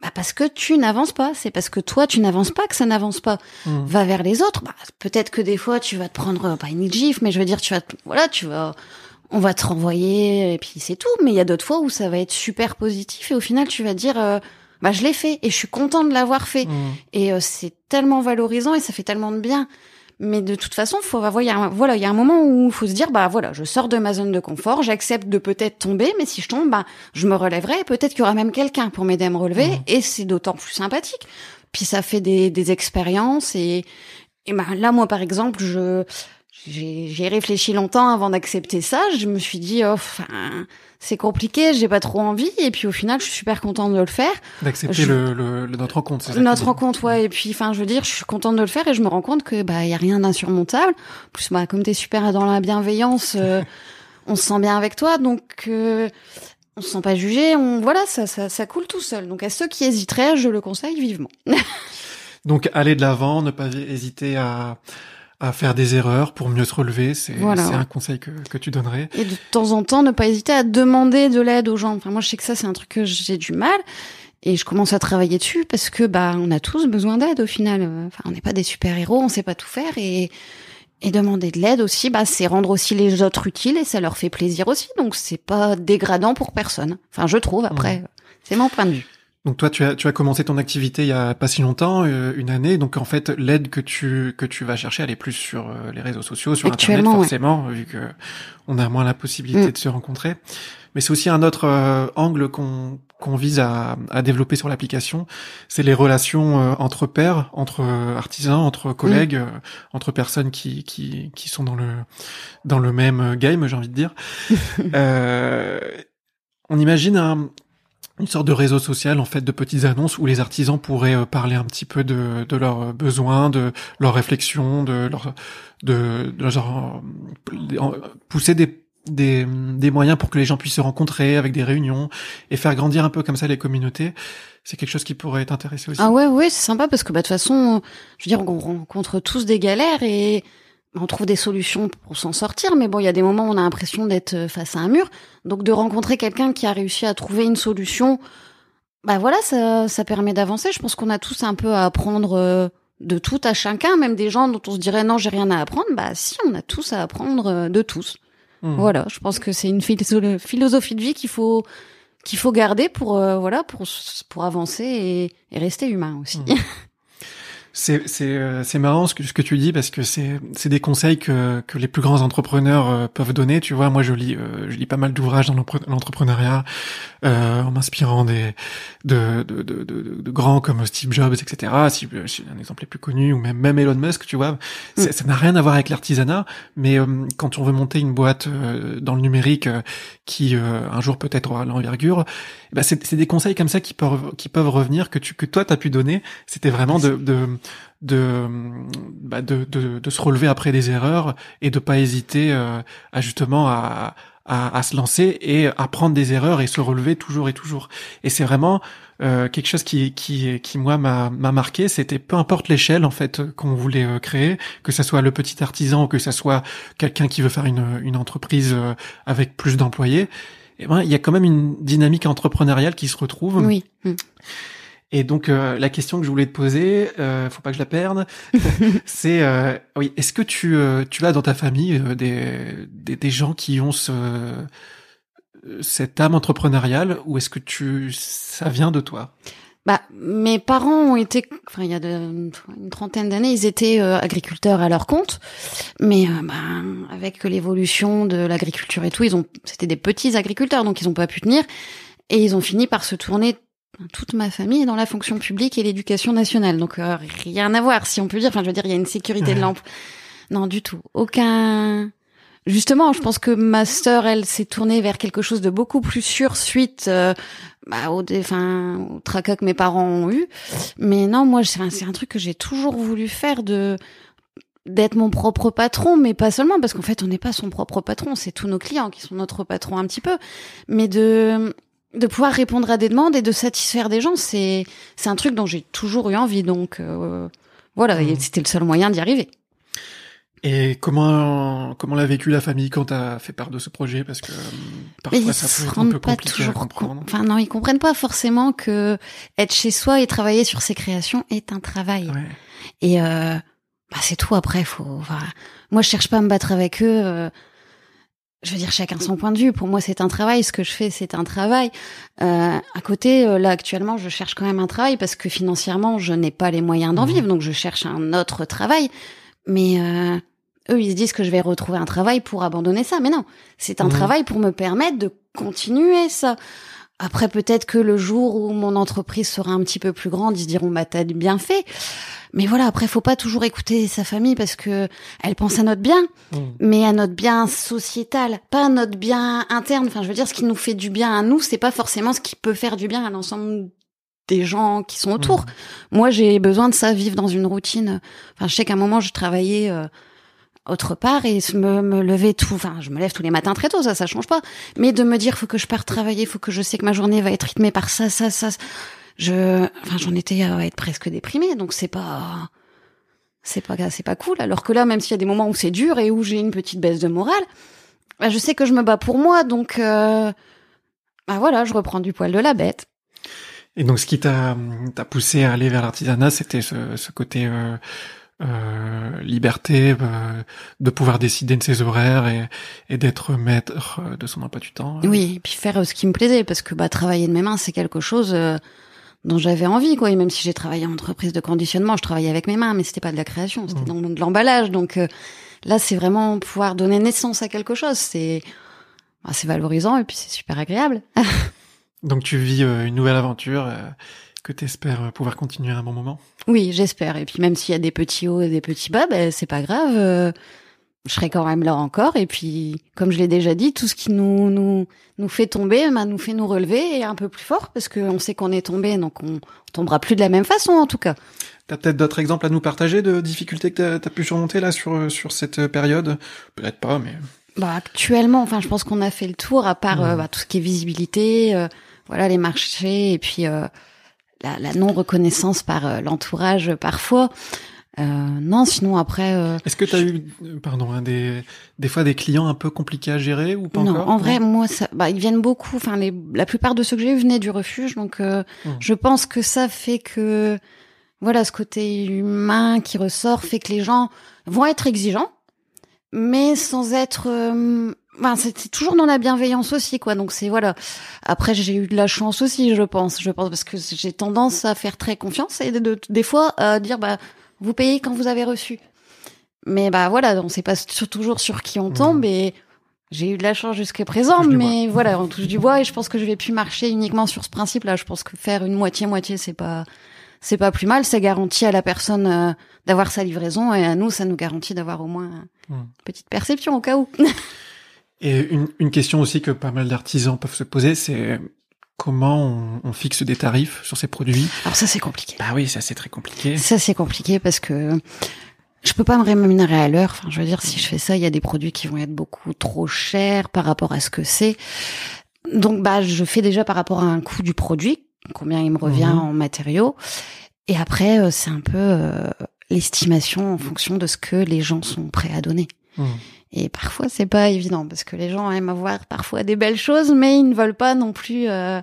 Speaker 2: bah parce que tu n'avances pas. C'est parce que toi tu n'avances pas que ça n'avance pas. Mmh. Va vers les autres. Bah, peut-être que des fois tu vas te prendre pas une gif, mais je veux dire tu vas, voilà, tu vas, on va te renvoyer et puis c'est tout. Mais il y a d'autres fois où ça va être super positif et au final tu vas dire. Euh, bah je l'ai fait et je suis content de l'avoir fait mmh. et euh, c'est tellement valorisant et ça fait tellement de bien mais de toute façon, faut avoir, voilà, il y a un moment où il faut se dire, bah voilà, je sors de ma zone de confort, j'accepte de peut-être tomber, mais si je tombe, bah je me relèverai. Peut-être qu'il y aura même quelqu'un pour m'aider à me relever, mmh. et c'est d'autant plus sympathique. Puis ça fait des, des expériences et, et bah là, moi par exemple, je j'ai réfléchi longtemps avant d'accepter ça. Je me suis dit, oh, enfin c'est compliqué, j'ai pas trop envie, et puis au final, je suis super contente de le faire.
Speaker 1: D'accepter le, le, notre rencontre, c'est
Speaker 2: ça Notre rencontre, ouais. Et puis, enfin, je veux dire, je suis contente de le faire, et je me rends compte que bah y a rien d'insurmontable. En plus, bah comme t'es super dans la bienveillance, euh, on se sent bien avec toi, donc euh, on se sent pas jugé. On voilà, ça, ça, ça coule tout seul. Donc à ceux qui hésiteraient, je le conseille vivement.
Speaker 1: donc aller de l'avant, ne pas hésiter à à faire des erreurs pour mieux se relever. C'est un conseil que, que tu donnerais.
Speaker 2: Et de temps en temps, ne pas hésiter à demander de l'aide aux gens. Enfin, moi, je sais que ça, c'est un truc que j'ai du mal. Et je commence à travailler dessus parce que bah on a tous besoin d'aide au final. Enfin, on n'est pas des super héros, on sait pas tout faire et et demander de l'aide aussi, bah c'est rendre aussi les autres utiles et ça leur fait plaisir aussi. Donc c'est pas dégradant pour personne. Enfin, je trouve. Après, c'est mon point de vue.
Speaker 1: Donc toi, tu as, tu as commencé ton activité il y a pas si longtemps, euh, une année. Donc en fait, l'aide que tu que tu vas chercher, elle est plus sur euh, les réseaux sociaux, sur Internet forcément, vu que on a moins la possibilité mm. de se rencontrer. Mais c'est aussi un autre euh, angle qu'on qu'on vise à, à développer sur l'application, c'est les relations entre pairs, entre artisans, entre collègues, mm. entre personnes qui, qui qui sont dans le dans le même game, j'ai envie de dire. on imagine un une sorte de réseau social en fait de petites annonces où les artisans pourraient euh, parler un petit peu de, de leurs besoins, de leurs réflexions, de leur de, de genre, pousser des, des, des moyens pour que les gens puissent se rencontrer avec des réunions et faire grandir un peu comme ça les communautés. C'est quelque chose qui pourrait t'intéresser aussi.
Speaker 2: Ah ouais, ouais, c'est sympa parce que bah de toute façon, je veux dire, on rencontre tous des galères et on trouve des solutions pour s'en sortir, mais bon, il y a des moments où on a l'impression d'être euh, face à un mur. Donc de rencontrer quelqu'un qui a réussi à trouver une solution, bah voilà, ça, ça permet d'avancer. Je pense qu'on a tous un peu à apprendre euh, de tout à chacun, même des gens dont on se dirait non, j'ai rien à apprendre. Bah si, on a tous à apprendre euh, de tous. Mmh. Voilà, je pense que c'est une philosophie de vie qu'il faut qu'il faut garder pour voilà pour pour avancer et, et rester humain aussi. Mmh.
Speaker 1: C'est c'est euh, c'est marrant ce que ce que tu dis parce que c'est c'est des conseils que que les plus grands entrepreneurs euh, peuvent donner. Tu vois, moi je lis euh, je lis pas mal d'ouvrages dans l'entrepreneuriat en m'inspirant des de de, de de, grands comme Steve Jobs, etc. Si, si un exemple est plus connu ou même même Elon Musk, tu vois, mm. ça n'a rien à voir avec l'artisanat. Mais quand on veut monter une boîte dans le numérique qui un jour peut-être aura l'envergure, bah c'est c'est des conseils comme ça qui peuvent qui peuvent revenir que tu que toi t'as pu donner. C'était vraiment de, de de, bah de, de, de, se relever après des erreurs et de pas hésiter euh, à justement à, à, à, se lancer et à prendre des erreurs et se relever toujours et toujours. Et c'est vraiment euh, quelque chose qui, qui, qui moi m'a marqué, c'était peu importe l'échelle en fait qu'on voulait euh, créer, que ça soit le petit artisan que ça soit quelqu'un qui veut faire une, une entreprise euh, avec plus d'employés, eh ben il y a quand même une dynamique entrepreneuriale qui se retrouve.
Speaker 2: Oui. Mm.
Speaker 1: Et donc euh, la question que je voulais te poser, euh, faut pas que je la perde, c'est euh, oui, est-ce que tu euh, tu as dans ta famille des, des, des gens qui ont ce cette âme entrepreneuriale ou est-ce que tu ça vient de toi?
Speaker 2: Bah, mes parents ont été, enfin, il y a de, une trentaine d'années, ils étaient agriculteurs à leur compte, mais bah, avec l'évolution de l'agriculture et tout, ils ont, c'était des petits agriculteurs, donc ils ont pas pu tenir, et ils ont fini par se tourner toute ma famille est dans la fonction publique et l'éducation nationale. Donc euh, rien à voir, si on peut dire. Enfin, je veux dire, il y a une sécurité de l'emploi. Non, du tout. Aucun. Justement, je pense que ma sœur, elle s'est tournée vers quelque chose de beaucoup plus sûr suite euh, bah, au, enfin, au tracas que mes parents ont eu. Mais non, moi, c'est un truc que j'ai toujours voulu faire de d'être mon propre patron, mais pas seulement parce qu'en fait, on n'est pas son propre patron, c'est tous nos clients qui sont notre patron un petit peu, mais de de pouvoir répondre à des demandes et de satisfaire des gens, c'est c'est un truc dont j'ai toujours eu envie. Donc euh, voilà, mmh. c'était le seul moyen d'y arriver.
Speaker 1: Et comment comment l'a vécu la famille quand t'as fait part de ce projet? Parce que euh, parfois ça peut être un peu compliqué à comprendre.
Speaker 2: Enfin non, ils comprennent pas forcément que être chez soi et travailler sur ses créations est un travail. Ouais. Et euh, bah c'est tout. Après, faut. Enfin, moi, je cherche pas à me battre avec eux. Je veux dire, chacun son point de vue. Pour moi, c'est un travail. Ce que je fais, c'est un travail. Euh, à côté, euh, là, actuellement, je cherche quand même un travail parce que financièrement, je n'ai pas les moyens d'en mmh. vivre. Donc, je cherche un autre travail. Mais euh, eux, ils se disent que je vais retrouver un travail pour abandonner ça. Mais non, c'est un mmh. travail pour me permettre de continuer ça. Après, peut-être que le jour où mon entreprise sera un petit peu plus grande, ils se diront, bah, t'as bien fait. Mais voilà, après, faut pas toujours écouter sa famille parce que elle pense à notre bien, mmh. mais à notre bien sociétal, pas à notre bien interne. Enfin, je veux dire, ce qui nous fait du bien à nous, c'est pas forcément ce qui peut faire du bien à l'ensemble des gens qui sont autour. Mmh. Moi, j'ai besoin de ça, vivre dans une routine. Enfin, je sais qu'à un moment, je travaillais euh, autre part et me, me lever tout. Enfin, je me lève tous les matins très tôt, ça, ça change pas. Mais de me dire, faut que je parte travailler, faut que je sais que ma journée va être rythmée par ça, ça, ça je, enfin, j'en étais à être presque déprimée, donc c'est pas, c'est pas, c'est pas cool. Alors que là, même s'il y a des moments où c'est dur et où j'ai une petite baisse de morale, bah, je sais que je me bats pour moi, donc, euh, bah voilà, je reprends du poil de la bête.
Speaker 1: Et donc, ce qui t'a, poussé à aller vers l'artisanat, c'était ce, ce côté euh, euh, liberté, euh, de pouvoir décider de ses horaires et, et d'être maître de son emploi du temps.
Speaker 2: Oui, et puis faire ce qui me plaisait, parce que bah travailler de mes mains, c'est quelque chose dont j'avais envie quoi et même si j'ai travaillé en entreprise de conditionnement je travaillais avec mes mains mais c'était pas de la création c'était mmh. de l'emballage donc euh, là c'est vraiment pouvoir donner naissance à quelque chose c'est bah, c'est valorisant et puis c'est super agréable
Speaker 1: donc tu vis euh, une nouvelle aventure euh, que tu espères pouvoir continuer à un bon moment?
Speaker 2: Oui j'espère et puis même s'il y a des petits hauts et des petits bas ben c'est pas grave je serai quand même là encore. Et puis, comme je l'ai déjà dit, tout ce qui nous nous nous fait tomber, bah, nous fait nous relever et un peu plus fort parce qu'on sait qu'on est tombé, donc on, tombera plus de la même façon en tout cas.
Speaker 1: T'as peut-être d'autres exemples à nous partager de difficultés que t'as as pu surmonter là sur sur cette période? Peut-être pas, mais.
Speaker 2: Bah actuellement, enfin, je pense qu'on a fait le tour à part euh, bah, tout ce qui est visibilité, euh, voilà les marchés et puis euh, la, la non reconnaissance par l'entourage parfois. Euh, non, sinon après. Euh,
Speaker 1: Est-ce que tu as eu, pardon, hein, des des fois des clients un peu compliqués à gérer ou pas
Speaker 2: non,
Speaker 1: encore
Speaker 2: en vrai, moi, ça, bah, ils viennent beaucoup. Enfin, les, la plupart de ceux que j'ai eu venaient du refuge, donc euh, je pense que ça fait que voilà, ce côté humain qui ressort fait que les gens vont être exigeants, mais sans être Enfin, c'est toujours dans la bienveillance aussi, quoi. Donc c'est voilà. Après, j'ai eu de la chance aussi, je pense. Je pense parce que j'ai tendance à faire très confiance et de, des fois à dire bah vous payez quand vous avez reçu. Mais bah voilà, on sait pas toujours sur qui on tombe et j'ai eu de la chance jusqu'à présent, mais voilà, on touche du bois et je pense que je vais plus marcher uniquement sur ce principe-là. Je pense que faire une moitié-moitié, c'est pas, c'est pas plus mal. Ça garantit à la personne euh, d'avoir sa livraison et à nous, ça nous garantit d'avoir au moins une petite perception au cas où.
Speaker 1: et une, une question aussi que pas mal d'artisans peuvent se poser, c'est comment on, fixe des tarifs sur ces produits?
Speaker 2: Alors ça c'est compliqué.
Speaker 1: Bah oui, ça c'est très compliqué.
Speaker 2: Ça c'est compliqué parce que je peux pas me rémunérer à l'heure. Enfin, je veux dire, si je fais ça, il y a des produits qui vont être beaucoup trop chers par rapport à ce que c'est. Donc, bah, je fais déjà par rapport à un coût du produit, combien il me revient mhm. en matériaux. Et après, euh, c'est un peu euh, l'estimation en fonction de ce que les gens sont prêts à donner. Mhm. Et parfois, c'est pas évident parce que les gens aiment avoir parfois des belles choses, mais ils ne veulent pas non plus, euh,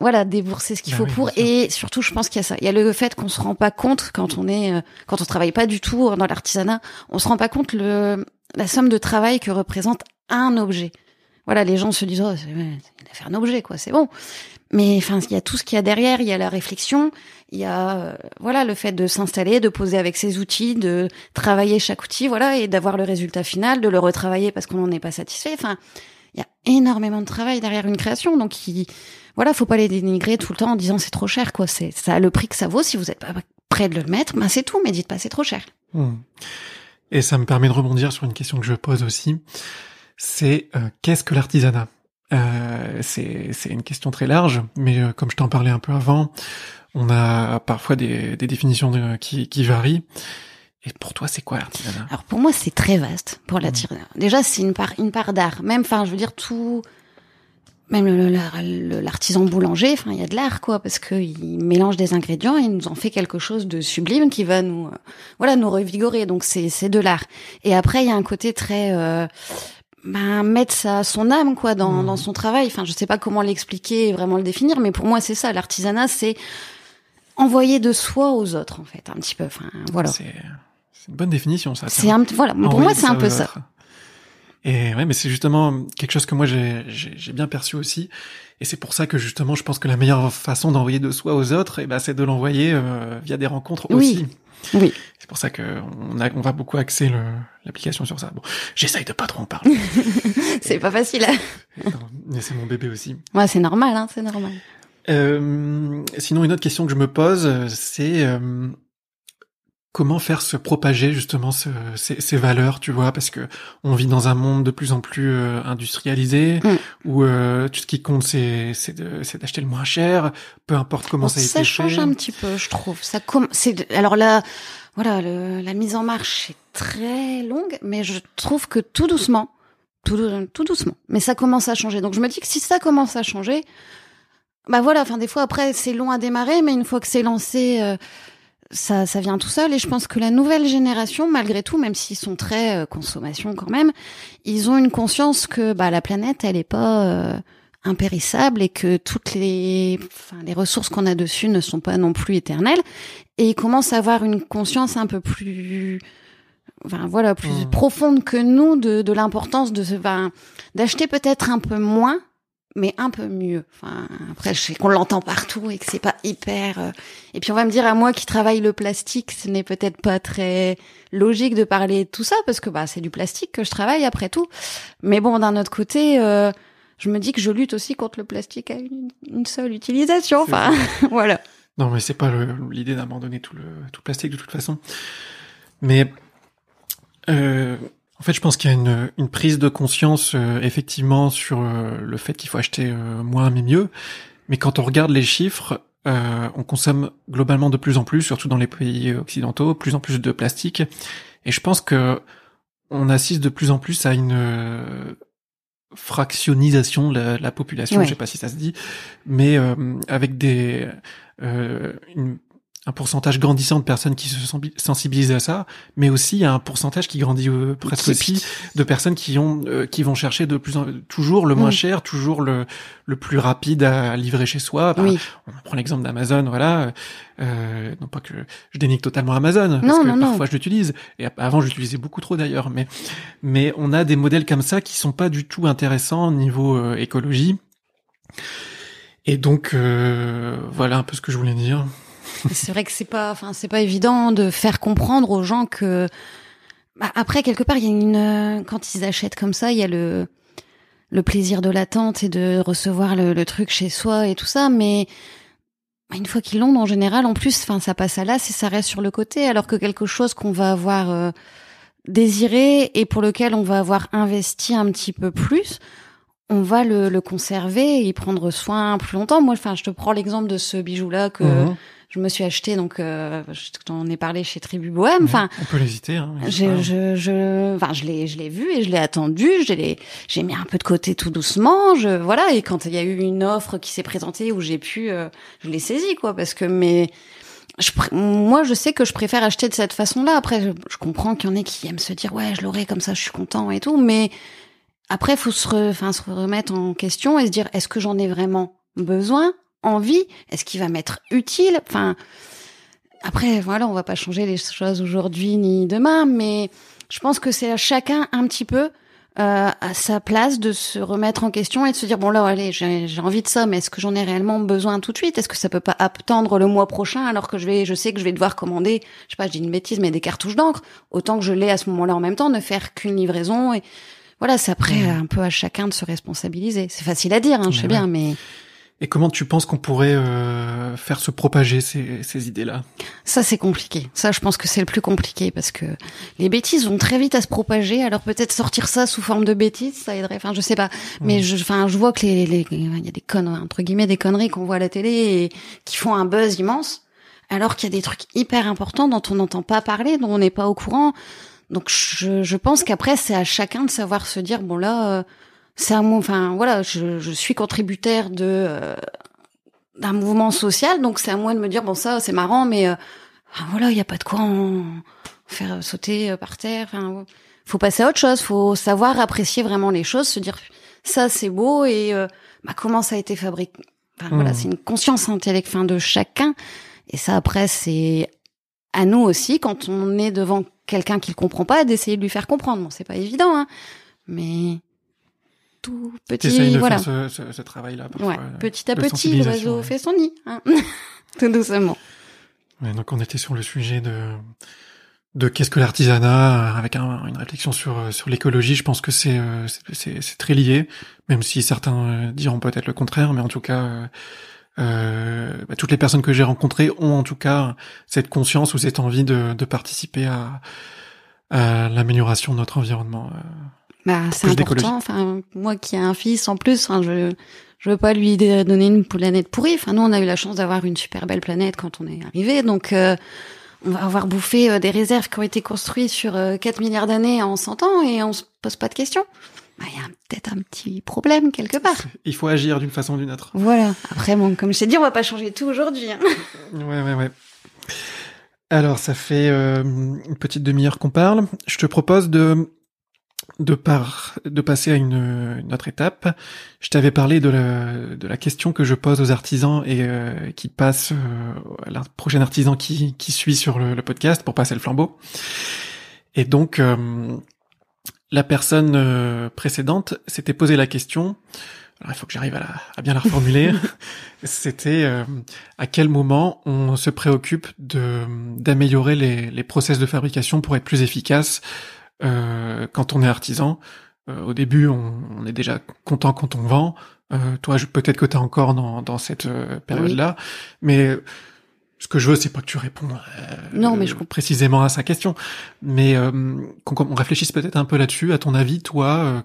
Speaker 2: voilà, débourser ce qu'il bah faut pour. Et surtout, je pense qu'il y a ça. Il y a le fait qu'on se rend pas compte quand on est, euh, quand on travaille pas du tout dans l'artisanat, on se rend pas compte le la somme de travail que représente un objet. Voilà, les gens se disent, oh, il a fait un objet, quoi, c'est bon. Mais enfin, il y a tout ce qu'il y a derrière. Il y a la réflexion, il y a euh, voilà le fait de s'installer, de poser avec ses outils, de travailler chaque outil, voilà, et d'avoir le résultat final, de le retravailler parce qu'on n'en est pas satisfait. Enfin, il y a énormément de travail derrière une création, donc il, voilà, faut pas les dénigrer tout le temps en disant c'est trop cher, quoi. C'est ça le prix que ça vaut. Si vous n'êtes pas prêt de le mettre, ben c'est tout. Mais dites pas c'est trop cher.
Speaker 1: Hmm. Et ça me permet de rebondir sur une question que je pose aussi. C'est euh, qu'est-ce que l'artisanat? Euh, c'est, une question très large, mais euh, comme je t'en parlais un peu avant, on a parfois des, définitions qui, qui varient. Et pour toi, c'est quoi l'artisanat?
Speaker 2: Alors pour moi, c'est très vaste pour l'artisanat. Mmh. Déjà, c'est une part, une part d'art. Même, enfin, je veux dire tout, même l'artisan boulanger, enfin, il y a de l'art, quoi, parce qu'il mélange des ingrédients et il nous en fait quelque chose de sublime qui va nous, euh, voilà, nous revigorer. Donc c'est, c'est de l'art. Et après, il y a un côté très euh, ben, mettre sa, son âme quoi dans, mmh. dans son travail. Enfin, je sais pas comment l'expliquer et vraiment le définir, mais pour moi c'est ça. L'artisanat, c'est envoyer de soi aux autres en fait, un petit peu. Enfin, voilà.
Speaker 1: C'est une bonne définition ça.
Speaker 2: C'est un voilà. Pour moi, c'est un peu ça.
Speaker 1: Et ouais, mais c'est justement quelque chose que moi j'ai bien perçu aussi. Et c'est pour ça que justement, je pense que la meilleure façon d'envoyer de soi aux autres, et eh ben, c'est de l'envoyer euh, via des rencontres aussi.
Speaker 2: Oui.
Speaker 1: C'est pour ça que on, a, on va beaucoup axer l'application sur ça. Bon, j'essaye de pas trop en parler.
Speaker 2: c'est pas facile. Hein.
Speaker 1: mais c'est mon bébé aussi.
Speaker 2: Ouais, c'est normal, hein, c'est normal.
Speaker 1: Euh, sinon, une autre question que je me pose, c'est euh, comment faire se propager justement ce, ces, ces, valeurs, tu vois, parce que on vit dans un monde de plus en plus euh, industrialisé mm. où euh, tout ce qui compte c'est c'est d'acheter le moins cher, peu importe comment ça a été fait.
Speaker 2: Ça change un petit peu, je trouve. Ça c'est alors là, voilà, le, la mise en marche est très longue, mais je trouve que tout doucement, tout, tout doucement, mais ça commence à changer. Donc je me dis que si ça commence à changer, bah voilà, enfin des fois après c'est long à démarrer, mais une fois que c'est lancé. Euh, ça, ça vient tout seul et je pense que la nouvelle génération, malgré tout, même s'ils sont très euh, consommation quand même, ils ont une conscience que bah, la planète, elle est pas euh, impérissable et que toutes les, enfin, les ressources qu'on a dessus ne sont pas non plus éternelles et ils commencent à avoir une conscience un peu plus Enfin, voilà plus mmh. profonde que nous de, de l'importance de enfin, d'acheter peut-être un peu moins mais un peu mieux. Enfin, après, je sais qu'on l'entend partout et que c'est pas hyper. Euh, et puis on va me dire à moi qui travaille le plastique, ce n'est peut-être pas très logique de parler de tout ça parce que bah c'est du plastique que je travaille après tout. Mais bon, d'un autre côté, euh, je me dis que je lutte aussi contre le plastique à une, seule utilisation. Enfin, voilà.
Speaker 1: Non, mais c'est pas l'idée d'abandonner tout le tout le plastique de toute façon. Mais euh, en fait, je pense qu'il y a une, une, prise de conscience euh, effectivement sur euh, le fait qu'il faut acheter euh, moins mais mieux. Mais quand on regarde les chiffres, on consomme globalement de plus en plus, surtout dans les pays occidentaux, plus en plus de plastique. Et je pense que on assiste de plus en plus à une fractionnisation de la, population. Je sais pas si ça se dit, mais avec des une un pourcentage grandissant de personnes qui se sensibilisent à ça, mais aussi il y a un pourcentage qui grandit euh, presque aussi de personnes qui ont euh, qui vont chercher de plus en toujours le moins cher, toujours le le plus rapide à livrer chez soi. Bah, on prend l'exemple d'Amazon, voilà. Euh, non pas que je dénigre totalement Amazon, parce que parfois je l'utilise. Et avant, j'utilisais beaucoup trop d'ailleurs. Mais mais on a des modèles comme ça qui sont pas du tout intéressants au niveau euh, écologie. Et donc voilà un peu ce que je voulais dire
Speaker 2: c'est vrai que c'est pas, enfin, c'est pas évident de faire comprendre aux gens que. Bah, après, quelque part, il y a une. Quand ils achètent comme ça, il y a le le plaisir de l'attente et de recevoir le, truc chez soi et tout ça, mais bah, une fois qu'ils l'ont, en général, en plus, enfin, ça passe à l'as et ça reste sur le côté, alors que quelque chose qu'on va avoir euh, désiré et pour lequel on va avoir investi un petit peu plus, on va le, le conserver et y prendre soin plus longtemps. Moi, enfin, je te prends l'exemple de ce bijou-là que
Speaker 1: Mhm.
Speaker 2: Je me suis acheté, donc euh, je t'en ai parlé chez Tribu Bohème. Enfin,
Speaker 1: On peut l'hésiter. Hein,
Speaker 2: je,
Speaker 1: pas-
Speaker 2: je, je, enfin, je l'ai, je l'ai vu et je l'ai attendu. Je l'ai, j'ai mis un peu de côté tout doucement. Je, voilà. Et quand il y a eu une offre qui s'est présentée où j'ai pu, euh, je l'ai saisi, quoi, parce que mais je, pr- moi, je sais que je préfère acheter de cette façon-là. Après, je, je comprends qu'il y en ait qui aiment se dire, ouais, je l'aurai comme ça, je suis content et tout. Mais après, faut se, re- enfin, se remettre en question et se dire, est-ce que j'en ai vraiment besoin, envie Est-ce qu'il va m'être utile? Enfin, après, voilà, on va pas changer les choses aujourd'hui ni demain, mais je pense que c'est à chacun un petit peu euh, à sa place de se remettre en question et de se dire bon là allez j'ai j'ai envie de ça mais est-ce que j'en ai réellement besoin tout de suite? Est-ce que ça peut pas attendre le mois prochain alors que je vais je sais que je vais devoir commander je sais pas je dis une bêtise mais des cartouches d'encre? Autant que je l'ai à ce moment-là en même temps ne faire qu'une livraison et voilà c'est après un peu à chacun de se responsabiliser. C'est facile à dire hein, je sais bien mais
Speaker 1: Et comment tu penses qu'on pourrait euh, faire se propager ces, ces idées-là?
Speaker 2: Ça, c'est compliqué. Ça, je pense que c'est le plus compliqué parce que les bêtises vont très vite à se propager. Alors peut-être sortir ça sous forme de bêtises, ça aiderait. Enfin, je sais pas. Mais je, enfin, je vois que les, les, il y a des conneries, entre guillemets, des conneries qu'on voit à la télé et qui font un buzz immense. Alors qu'il y a des trucs hyper importants dont on n'entend pas parler, dont on n'est pas au courant. Donc, je, je pense qu'après, c'est à chacun de savoir se dire, bon là, euh, c'est un enfin, voilà, je, je suis contributaire de, euh, d'un mouvement social, donc c'est à moi de me dire bon ça c'est marrant, mais euh, voilà il y a pas de quoi en faire sauter euh, par terre. Enfin, faut passer à autre chose, faut savoir apprécier vraiment les choses, se dire ça c'est beau et euh, bah, comment ça a été fabriqué. Enfin, Voilà,
Speaker 1: Mhm.
Speaker 2: c'est une conscience intellectuelle fin, de chacun, et ça après c'est à nous aussi quand on est devant quelqu'un qui le comprend pas d'essayer de lui faire comprendre. Bon c'est pas évident, hein, mais tout
Speaker 1: T'essayes
Speaker 2: petit
Speaker 1: de
Speaker 2: voilà.
Speaker 1: faire ce, ce, ce travail-là parfois.
Speaker 2: Ouais,
Speaker 1: euh,
Speaker 2: petit à petit,
Speaker 1: sensibilisation,
Speaker 2: l'oiseau
Speaker 1: ouais.
Speaker 2: fait son nid, hein. tout doucement.
Speaker 1: Ouais, donc on était sur le sujet de de qu'est-ce que l'artisanat, euh, avec un- une réflexion sur euh, sur l'écologie. Je pense que c'est c'est- c'est très lié, même si certains diront peut-être le contraire, mais en tout cas. euh, bah, toutes les personnes que j'ai rencontrées ont en tout cas cette conscience ou cette envie de, de participer à, à l'amélioration de notre environnement.
Speaker 2: Bah, c'est important. Enfin, moi qui ai un fils en plus, hein, je je veux pas lui donner une planète pourrie. Enfin, nous, on a eu la chance d'avoir une super belle planète quand on est arrivé, donc euh, on va avoir bouffé euh, des réserves qui ont été construites sur euh, 4 milliards d'années en 100 ans et on se pose pas de questions. Bah, Il y a peut-être un petit problème quelque part.
Speaker 1: Il faut agir d'une façon ou d'une autre.
Speaker 2: Voilà. Après, bon, comme je t'ai dit, on va pas changer tout aujourd'hui. Hein.
Speaker 1: Ouais, ouais, ouais. Alors, ça fait euh, une petite demi-heure qu'on parle. Je te propose de de par de passer à une, une autre étape. Je t'avais parlé de la de la question que je pose aux artisans et euh, qui passe euh, à la prochaine artisan qui qui suit sur le, le podcast pour passer le flambeau. Et donc euh, la personne euh, précédente s'était posé la question. Alors il faut que j'arrive à, la- à bien la reformuler. C'était euh, à quel moment on se préoccupe de d'améliorer les, les process de fabrication pour être plus efficace euh, quand on est artisan. Euh, au début, on, on est déjà content quand on vend. Euh, toi, peut-être que tu es encore dans, dans cette euh, période-là, mais ce que je veux, c'est pas que tu réponds euh,
Speaker 2: Non, mais je
Speaker 1: précisément à sa question, mais euh, qu'on réfléchisse peut-être un peu là-dessus. À ton avis, toi, euh,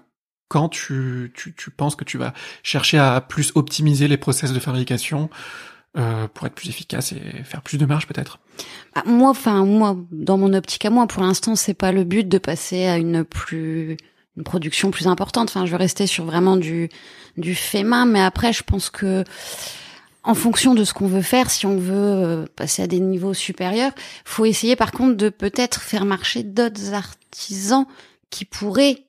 Speaker 1: quand tu, tu, tu penses que tu vas chercher à plus optimiser les process de fabrication euh, pour être plus efficace et faire plus de marge peut-être.
Speaker 2: Bah, moi, enfin moi, dans mon optique à moi, pour l'instant, c'est pas le but de passer à une plus une production plus importante. Enfin, je veux rester sur vraiment du du fait main, mais après, je pense que en fonction de ce qu'on veut faire, si on veut euh, passer à des niveaux supérieurs, faut essayer par contre de peut-être faire marcher d'autres artisans qui pourraient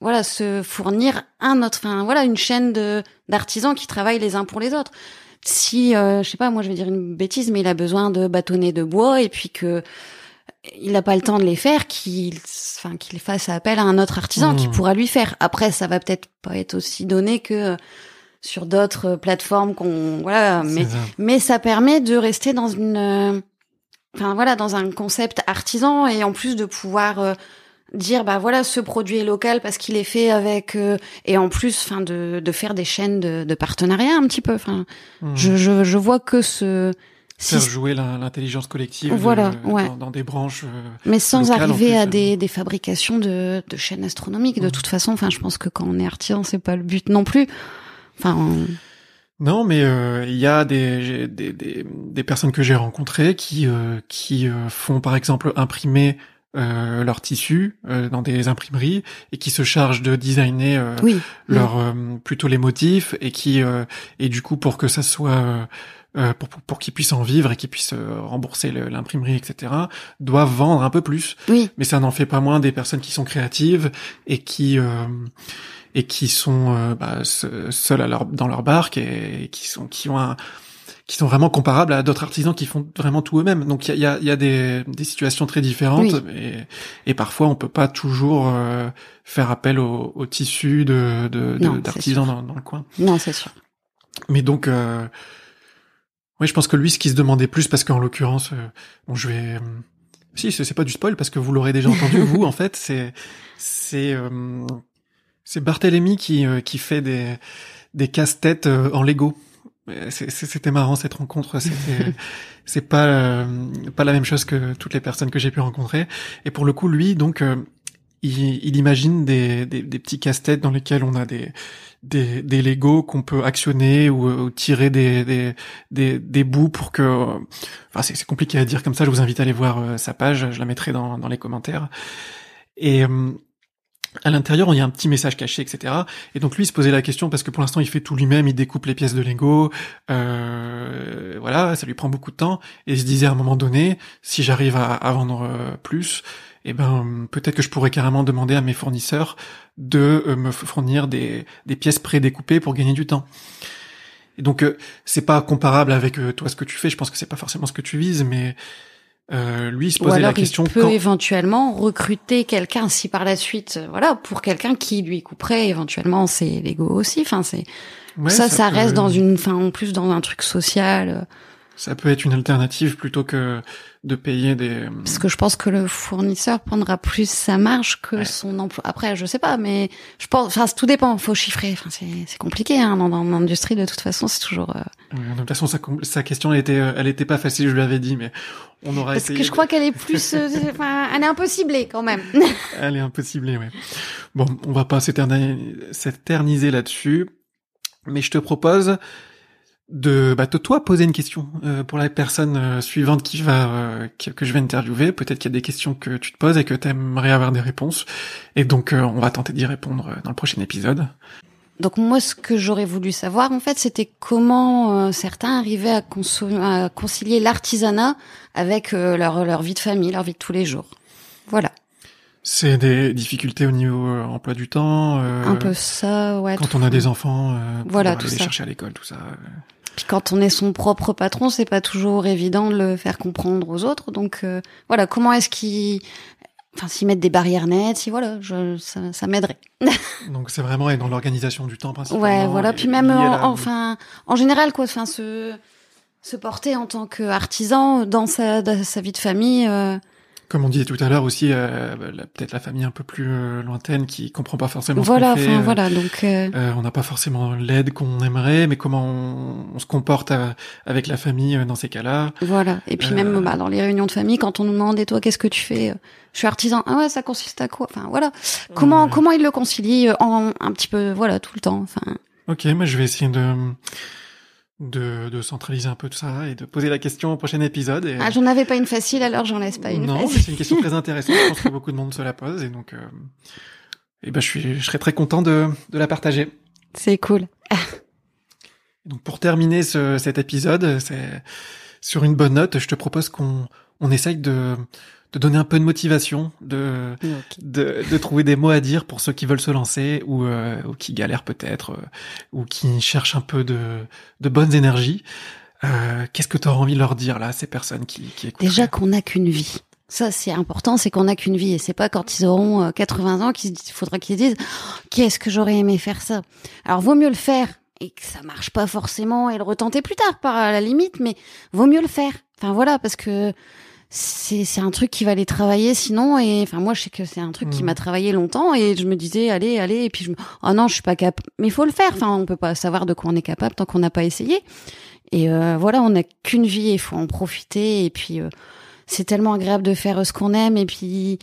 Speaker 2: voilà se fournir un autre enfin voilà une chaîne de d'artisans qui travaillent les uns pour les autres si euh, je sais pas moi je vais dire une bêtise mais il a besoin de bâtonnets de bois et puis que il n'a pas le temps de les faire qu'il enfin qu'il fasse appel à un autre artisan
Speaker 1: Mmh.
Speaker 2: qui pourra lui faire après ça va peut-être pas être aussi donné que sur d'autres plateformes qu'on voilà mais
Speaker 1: ça.
Speaker 2: mais ça permet de rester dans une euh, enfin voilà dans un concept artisan et en plus de pouvoir euh, dire bah voilà ce produit est local parce qu'il est fait avec euh, et en plus enfin de, de faire des chaînes de, de partenariat un petit peu enfin
Speaker 1: Mhm.
Speaker 2: je, je je vois que ce
Speaker 1: faire jouer l'intelligence collective
Speaker 2: voilà, ouais.
Speaker 1: dans, des branches. Euh,
Speaker 2: Mais sans arriver à des, des, fabrications de, de, chaînes astronomiques. De mmh. toute façon, enfin, je pense que quand on est artisan, c'est pas le but non plus. Enfin.
Speaker 1: Non, mais euh, il y a des, des, des, des personnes que j'ai rencontrées qui euh, qui font par exemple imprimer euh, leur tissu euh, dans des imprimeries et qui se chargent de designer euh, leur plutôt les motifs et qui et du coup pour que ça soit pour, pour, qu'ils puissent en vivre et qu'ils puissent rembourser l'imprimerie, etc., doivent vendre un peu plus.
Speaker 2: Oui.
Speaker 1: Mais ça n'en fait pas moins des personnes qui sont créatives et qui et qui sont bah, seules à leur, dans leur barque et, et qui sont qui ont un, qui sont vraiment comparables à d'autres artisans qui font vraiment tout eux-mêmes. Donc il y a, y a, des, des, situations très différentes et, et, parfois on peut pas toujours euh, faire appel au, au tissu de d'artisans dans, dans, le coin.
Speaker 2: Non, c'est sûr.
Speaker 1: Mais donc, euh, oui, je pense que lui, ce qui se demandait plus, parce qu'en l'occurrence, euh, bon, je vais, euh, si c'est pas du spoil parce que vous l'aurez déjà entendu vous, en fait, c'est c'est c'est Barthélemy qui qui fait des des casse-têtes en Lego. C'était marrant cette rencontre. C'était, c'est pas euh, pas la même chose que toutes les personnes que j'ai pu rencontrer. Et pour le coup, lui, donc, euh, il, il, imagine des, des, des petits casse-têtes dans lesquels on a des des, des Lego qu'on peut actionner ou, tirer des, des, des, des, bouts pour que. Enfin, c'est compliqué à dire comme ça. Je vous invite à aller voir euh, sa page. Je la mettrai dans, dans les commentaires. Et à l'intérieur, il y a un petit message caché, etc. Et donc lui, il se posait la question parce que pour l'instant, il fait tout lui-même, il découpe les pièces de Lego, euh, voilà, ça lui prend beaucoup de temps. Et il se disait à un moment donné, si j'arrive à, vendre euh, plus, eh ben peut-être que je pourrais carrément demander à mes fournisseurs de euh, me fournir des, des pièces prédécoupées pour gagner du temps. Et donc c'est pas comparable avec toi ce que tu fais. Je pense que c'est pas forcément ce que tu vises, mais euh, lui il se posait la question.
Speaker 2: Il peut éventuellement recruter quelqu'un si par la suite, euh, voilà, pour quelqu'un qui lui couperait éventuellement ses Lego aussi. Enfin, c'est ça, ça, reste dans une, enfin, en plus dans un truc social.
Speaker 1: Ça peut être une alternative plutôt que de payer des.
Speaker 2: Parce que je pense que le fournisseur prendra plus sa marge que son emploi. Après, je sais pas, mais je pense, enfin, tout dépend. Faut chiffrer. Enfin, c'est compliqué hein, dans, dans l'industrie. De toute façon, c'est toujours. Euh...
Speaker 1: de toute façon, sa, sa question, elle était, euh, elle était pas facile. Je lui avais dit, mais on aura
Speaker 2: Parce que je crois qu'elle est plus, euh, enfin, elle est un peu ciblée quand même.
Speaker 1: elle est un peu ciblée, ouais. Bon, on va pas s'éterniser là-dessus, mais je te propose de bah, de toi poser une question euh, pour la personne euh, suivante qui va euh, que, je vais interviewer. Peut-être qu'il y a des questions que tu te poses et que tu aimerais avoir des réponses. Et donc on va tenter d'y répondre dans le prochain épisode.
Speaker 2: Donc moi, ce que j'aurais voulu savoir, en fait, c'était comment certains arrivaient à, à concilier l'artisanat avec leur, leur vie de famille, leur vie de tous les jours. Voilà.
Speaker 1: C'est des difficultés au niveau emploi du temps.
Speaker 2: un peu ça, ouais.
Speaker 1: Quand on a des enfants,
Speaker 2: voilà, tout
Speaker 1: les
Speaker 2: ça.
Speaker 1: chercher à l'école, tout ça.
Speaker 2: Puis quand on est son propre patron, c'est pas toujours évident de le faire comprendre aux autres. Donc euh, voilà, comment est-ce qu'ils, enfin, s'ils mettent des barrières nettes, si voilà, je, ça, ça m'aiderait.
Speaker 1: Donc c'est vraiment dans l'organisation du temps principalement.
Speaker 2: Ouais, voilà. Puis même, enfin, en général, quoi, enfin, se se porter en tant qu'artisan dans sa, dans sa vie de famille. Euh,
Speaker 1: comme on disait tout à l'heure aussi, euh, peut-être la famille un peu plus euh, lointaine qui comprend pas forcément
Speaker 2: voilà,
Speaker 1: ce fait.
Speaker 2: Enfin, voilà, donc euh,
Speaker 1: euh, on n'a pas forcément l'aide qu'on aimerait, mais comment on, se comporte avec la famille dans ces cas-là.
Speaker 2: Voilà. Et puis même bah, dans les réunions de famille, quand on nous demande et toi qu'est-ce que tu fais, je suis artisan. Ah ouais, ça consiste à quoi? Enfin voilà. Comment comment il le concilie en un petit peu voilà tout le temps. Enfin.
Speaker 1: Ok, moi je vais essayer de de, de, centraliser un peu tout ça et de poser la question au prochain épisode. Et...
Speaker 2: Ah, j'en avais pas une facile, alors j'en laisse pas une
Speaker 1: non, c'est une question très intéressante. je pense que beaucoup de monde se la pose et donc, euh, et ben, je suis, je serais très content de, de la partager.
Speaker 2: C'est cool.
Speaker 1: donc, pour terminer ce, cet épisode, c'est sur une bonne note, je te propose qu'on on essaye de de donner un peu de motivation, de, de, de, trouver des mots à dire pour ceux qui veulent se lancer ou, euh, ou qui galèrent peut-être euh, ou qui cherchent un peu de, de bonnes énergies. Euh, Qu'est-ce que tu auras envie de leur dire là, ces personnes qui, qui écoutent
Speaker 2: Déjà qu'on n'a qu'une vie. Ça, c'est important, c'est qu'on n'a qu'une vie et c'est pas quand ils auront 80 euh, ans qu'il faudra qu'ils disent qu'est-ce que j'aurais aimé faire ça? Alors vaut mieux le faire et que ça marche pas forcément et le retenter plus tard par la limite, mais vaut mieux le faire. Enfin voilà, parce que c'est c'est un truc qui va les travailler sinon et enfin moi je sais que c'est un truc qui m'a mmh. travaillé longtemps et je me disais allez allez et puis je me oh non je suis pas capable mais il faut le faire enfin on peut pas savoir de quoi on est capable tant qu'on n'a pas essayé Et euh, voilà, on n'a qu'une vie, il faut en profiter. Et puis, euh, c'est tellement agréable de faire ce qu'on aime. Et puis,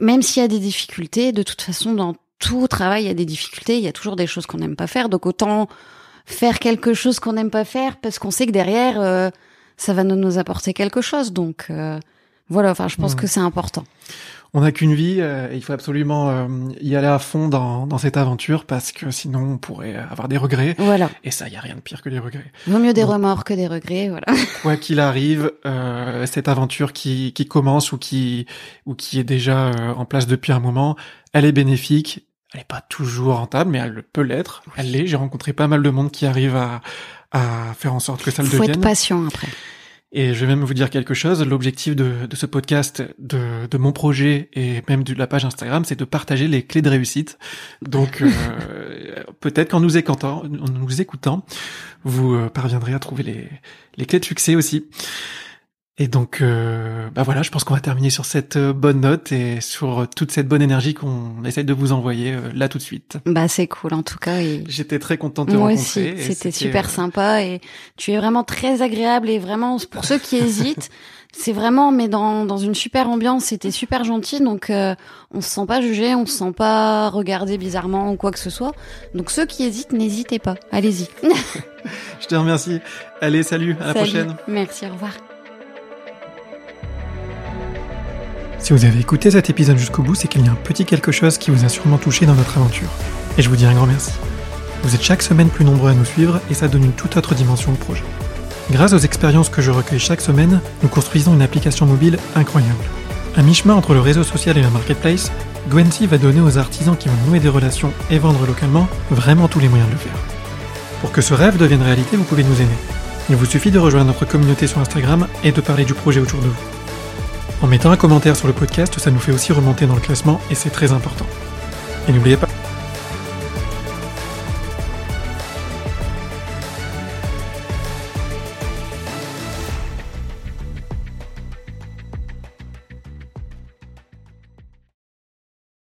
Speaker 2: même s'il y a des difficultés, de toute façon, dans tout travail, il y a des difficultés. Il y a toujours des choses qu'on n'aime pas faire. Donc, autant faire quelque chose qu'on n'aime pas faire parce qu'on sait que derrière, euh, ça va nous apporter quelque chose. Donc, voilà, enfin, je pense que c'est important
Speaker 1: on n'a qu'une vie euh, et il faut absolument euh, y aller à fond dans, dans, cette aventure parce que sinon on pourrait avoir des regrets.
Speaker 2: Voilà.
Speaker 1: Et ça, il y a rien de pire que les regrets.
Speaker 2: Vaut mieux des remords que des regrets, voilà.
Speaker 1: Quoi qu'il arrive, euh, cette aventure qui, qui commence ou qui ou qui est déjà en place depuis un moment, elle est bénéfique. Elle n'est pas toujours rentable, mais elle peut l'être. Elle l'est. J'ai rencontré pas mal de monde qui arrive à, à faire en sorte que ça le devienne.
Speaker 2: Faut être patient après.
Speaker 1: Et je vais même vous dire quelque chose, l'objectif de, de, ce podcast, de, de, mon projet et même de la page Instagram, c'est de partager les clés de réussite. Donc euh, peut-être qu'en nous écoutant, en nous écoutant, vous euh, parviendrez à trouver les, les clés de succès aussi. Et donc, euh, bah voilà, je pense qu'on va terminer sur cette euh, bonne note et sur toute cette bonne énergie qu'on essaye de vous envoyer euh, là tout de suite.
Speaker 2: Bah c'est cool en tout cas. Et...
Speaker 1: J'étais très contente de te rencontrer.
Speaker 2: Moi aussi, c'était super sympa et tu es vraiment très agréable et vraiment pour ceux qui hésitent, c'est vraiment mais dans dans une super ambiance. C'était super gentil donc on se sent pas jugé, on se sent pas regardé bizarrement ou quoi que ce soit. Donc ceux qui hésitent, n'hésitez pas, allez-y.
Speaker 1: Je te remercie. Allez, salut, à la prochaine.
Speaker 2: Merci, au revoir.
Speaker 1: Si vous avez écouté cet épisode jusqu'au bout, c'est qu'il y a un petit quelque chose qui vous a sûrement touché dans notre aventure. Et je vous dis un grand merci. Vous êtes chaque semaine plus nombreux à nous suivre et ça donne une toute autre dimension au projet. Grâce aux expériences que je recueille chaque semaine, nous construisons une application mobile incroyable. À mi-chemin entre le réseau social et la marketplace, Gwency va donner aux artisans qui vont nouer des relations et vendre localement vraiment tous les moyens de le faire. Pour que ce rêve devienne réalité, vous pouvez nous aider. Il vous suffit de rejoindre notre communauté sur Instagram et de parler du projet autour de vous. En mettant un commentaire sur le podcast, ça nous fait aussi remonter dans le classement et c'est très important. Et n'oubliez pas,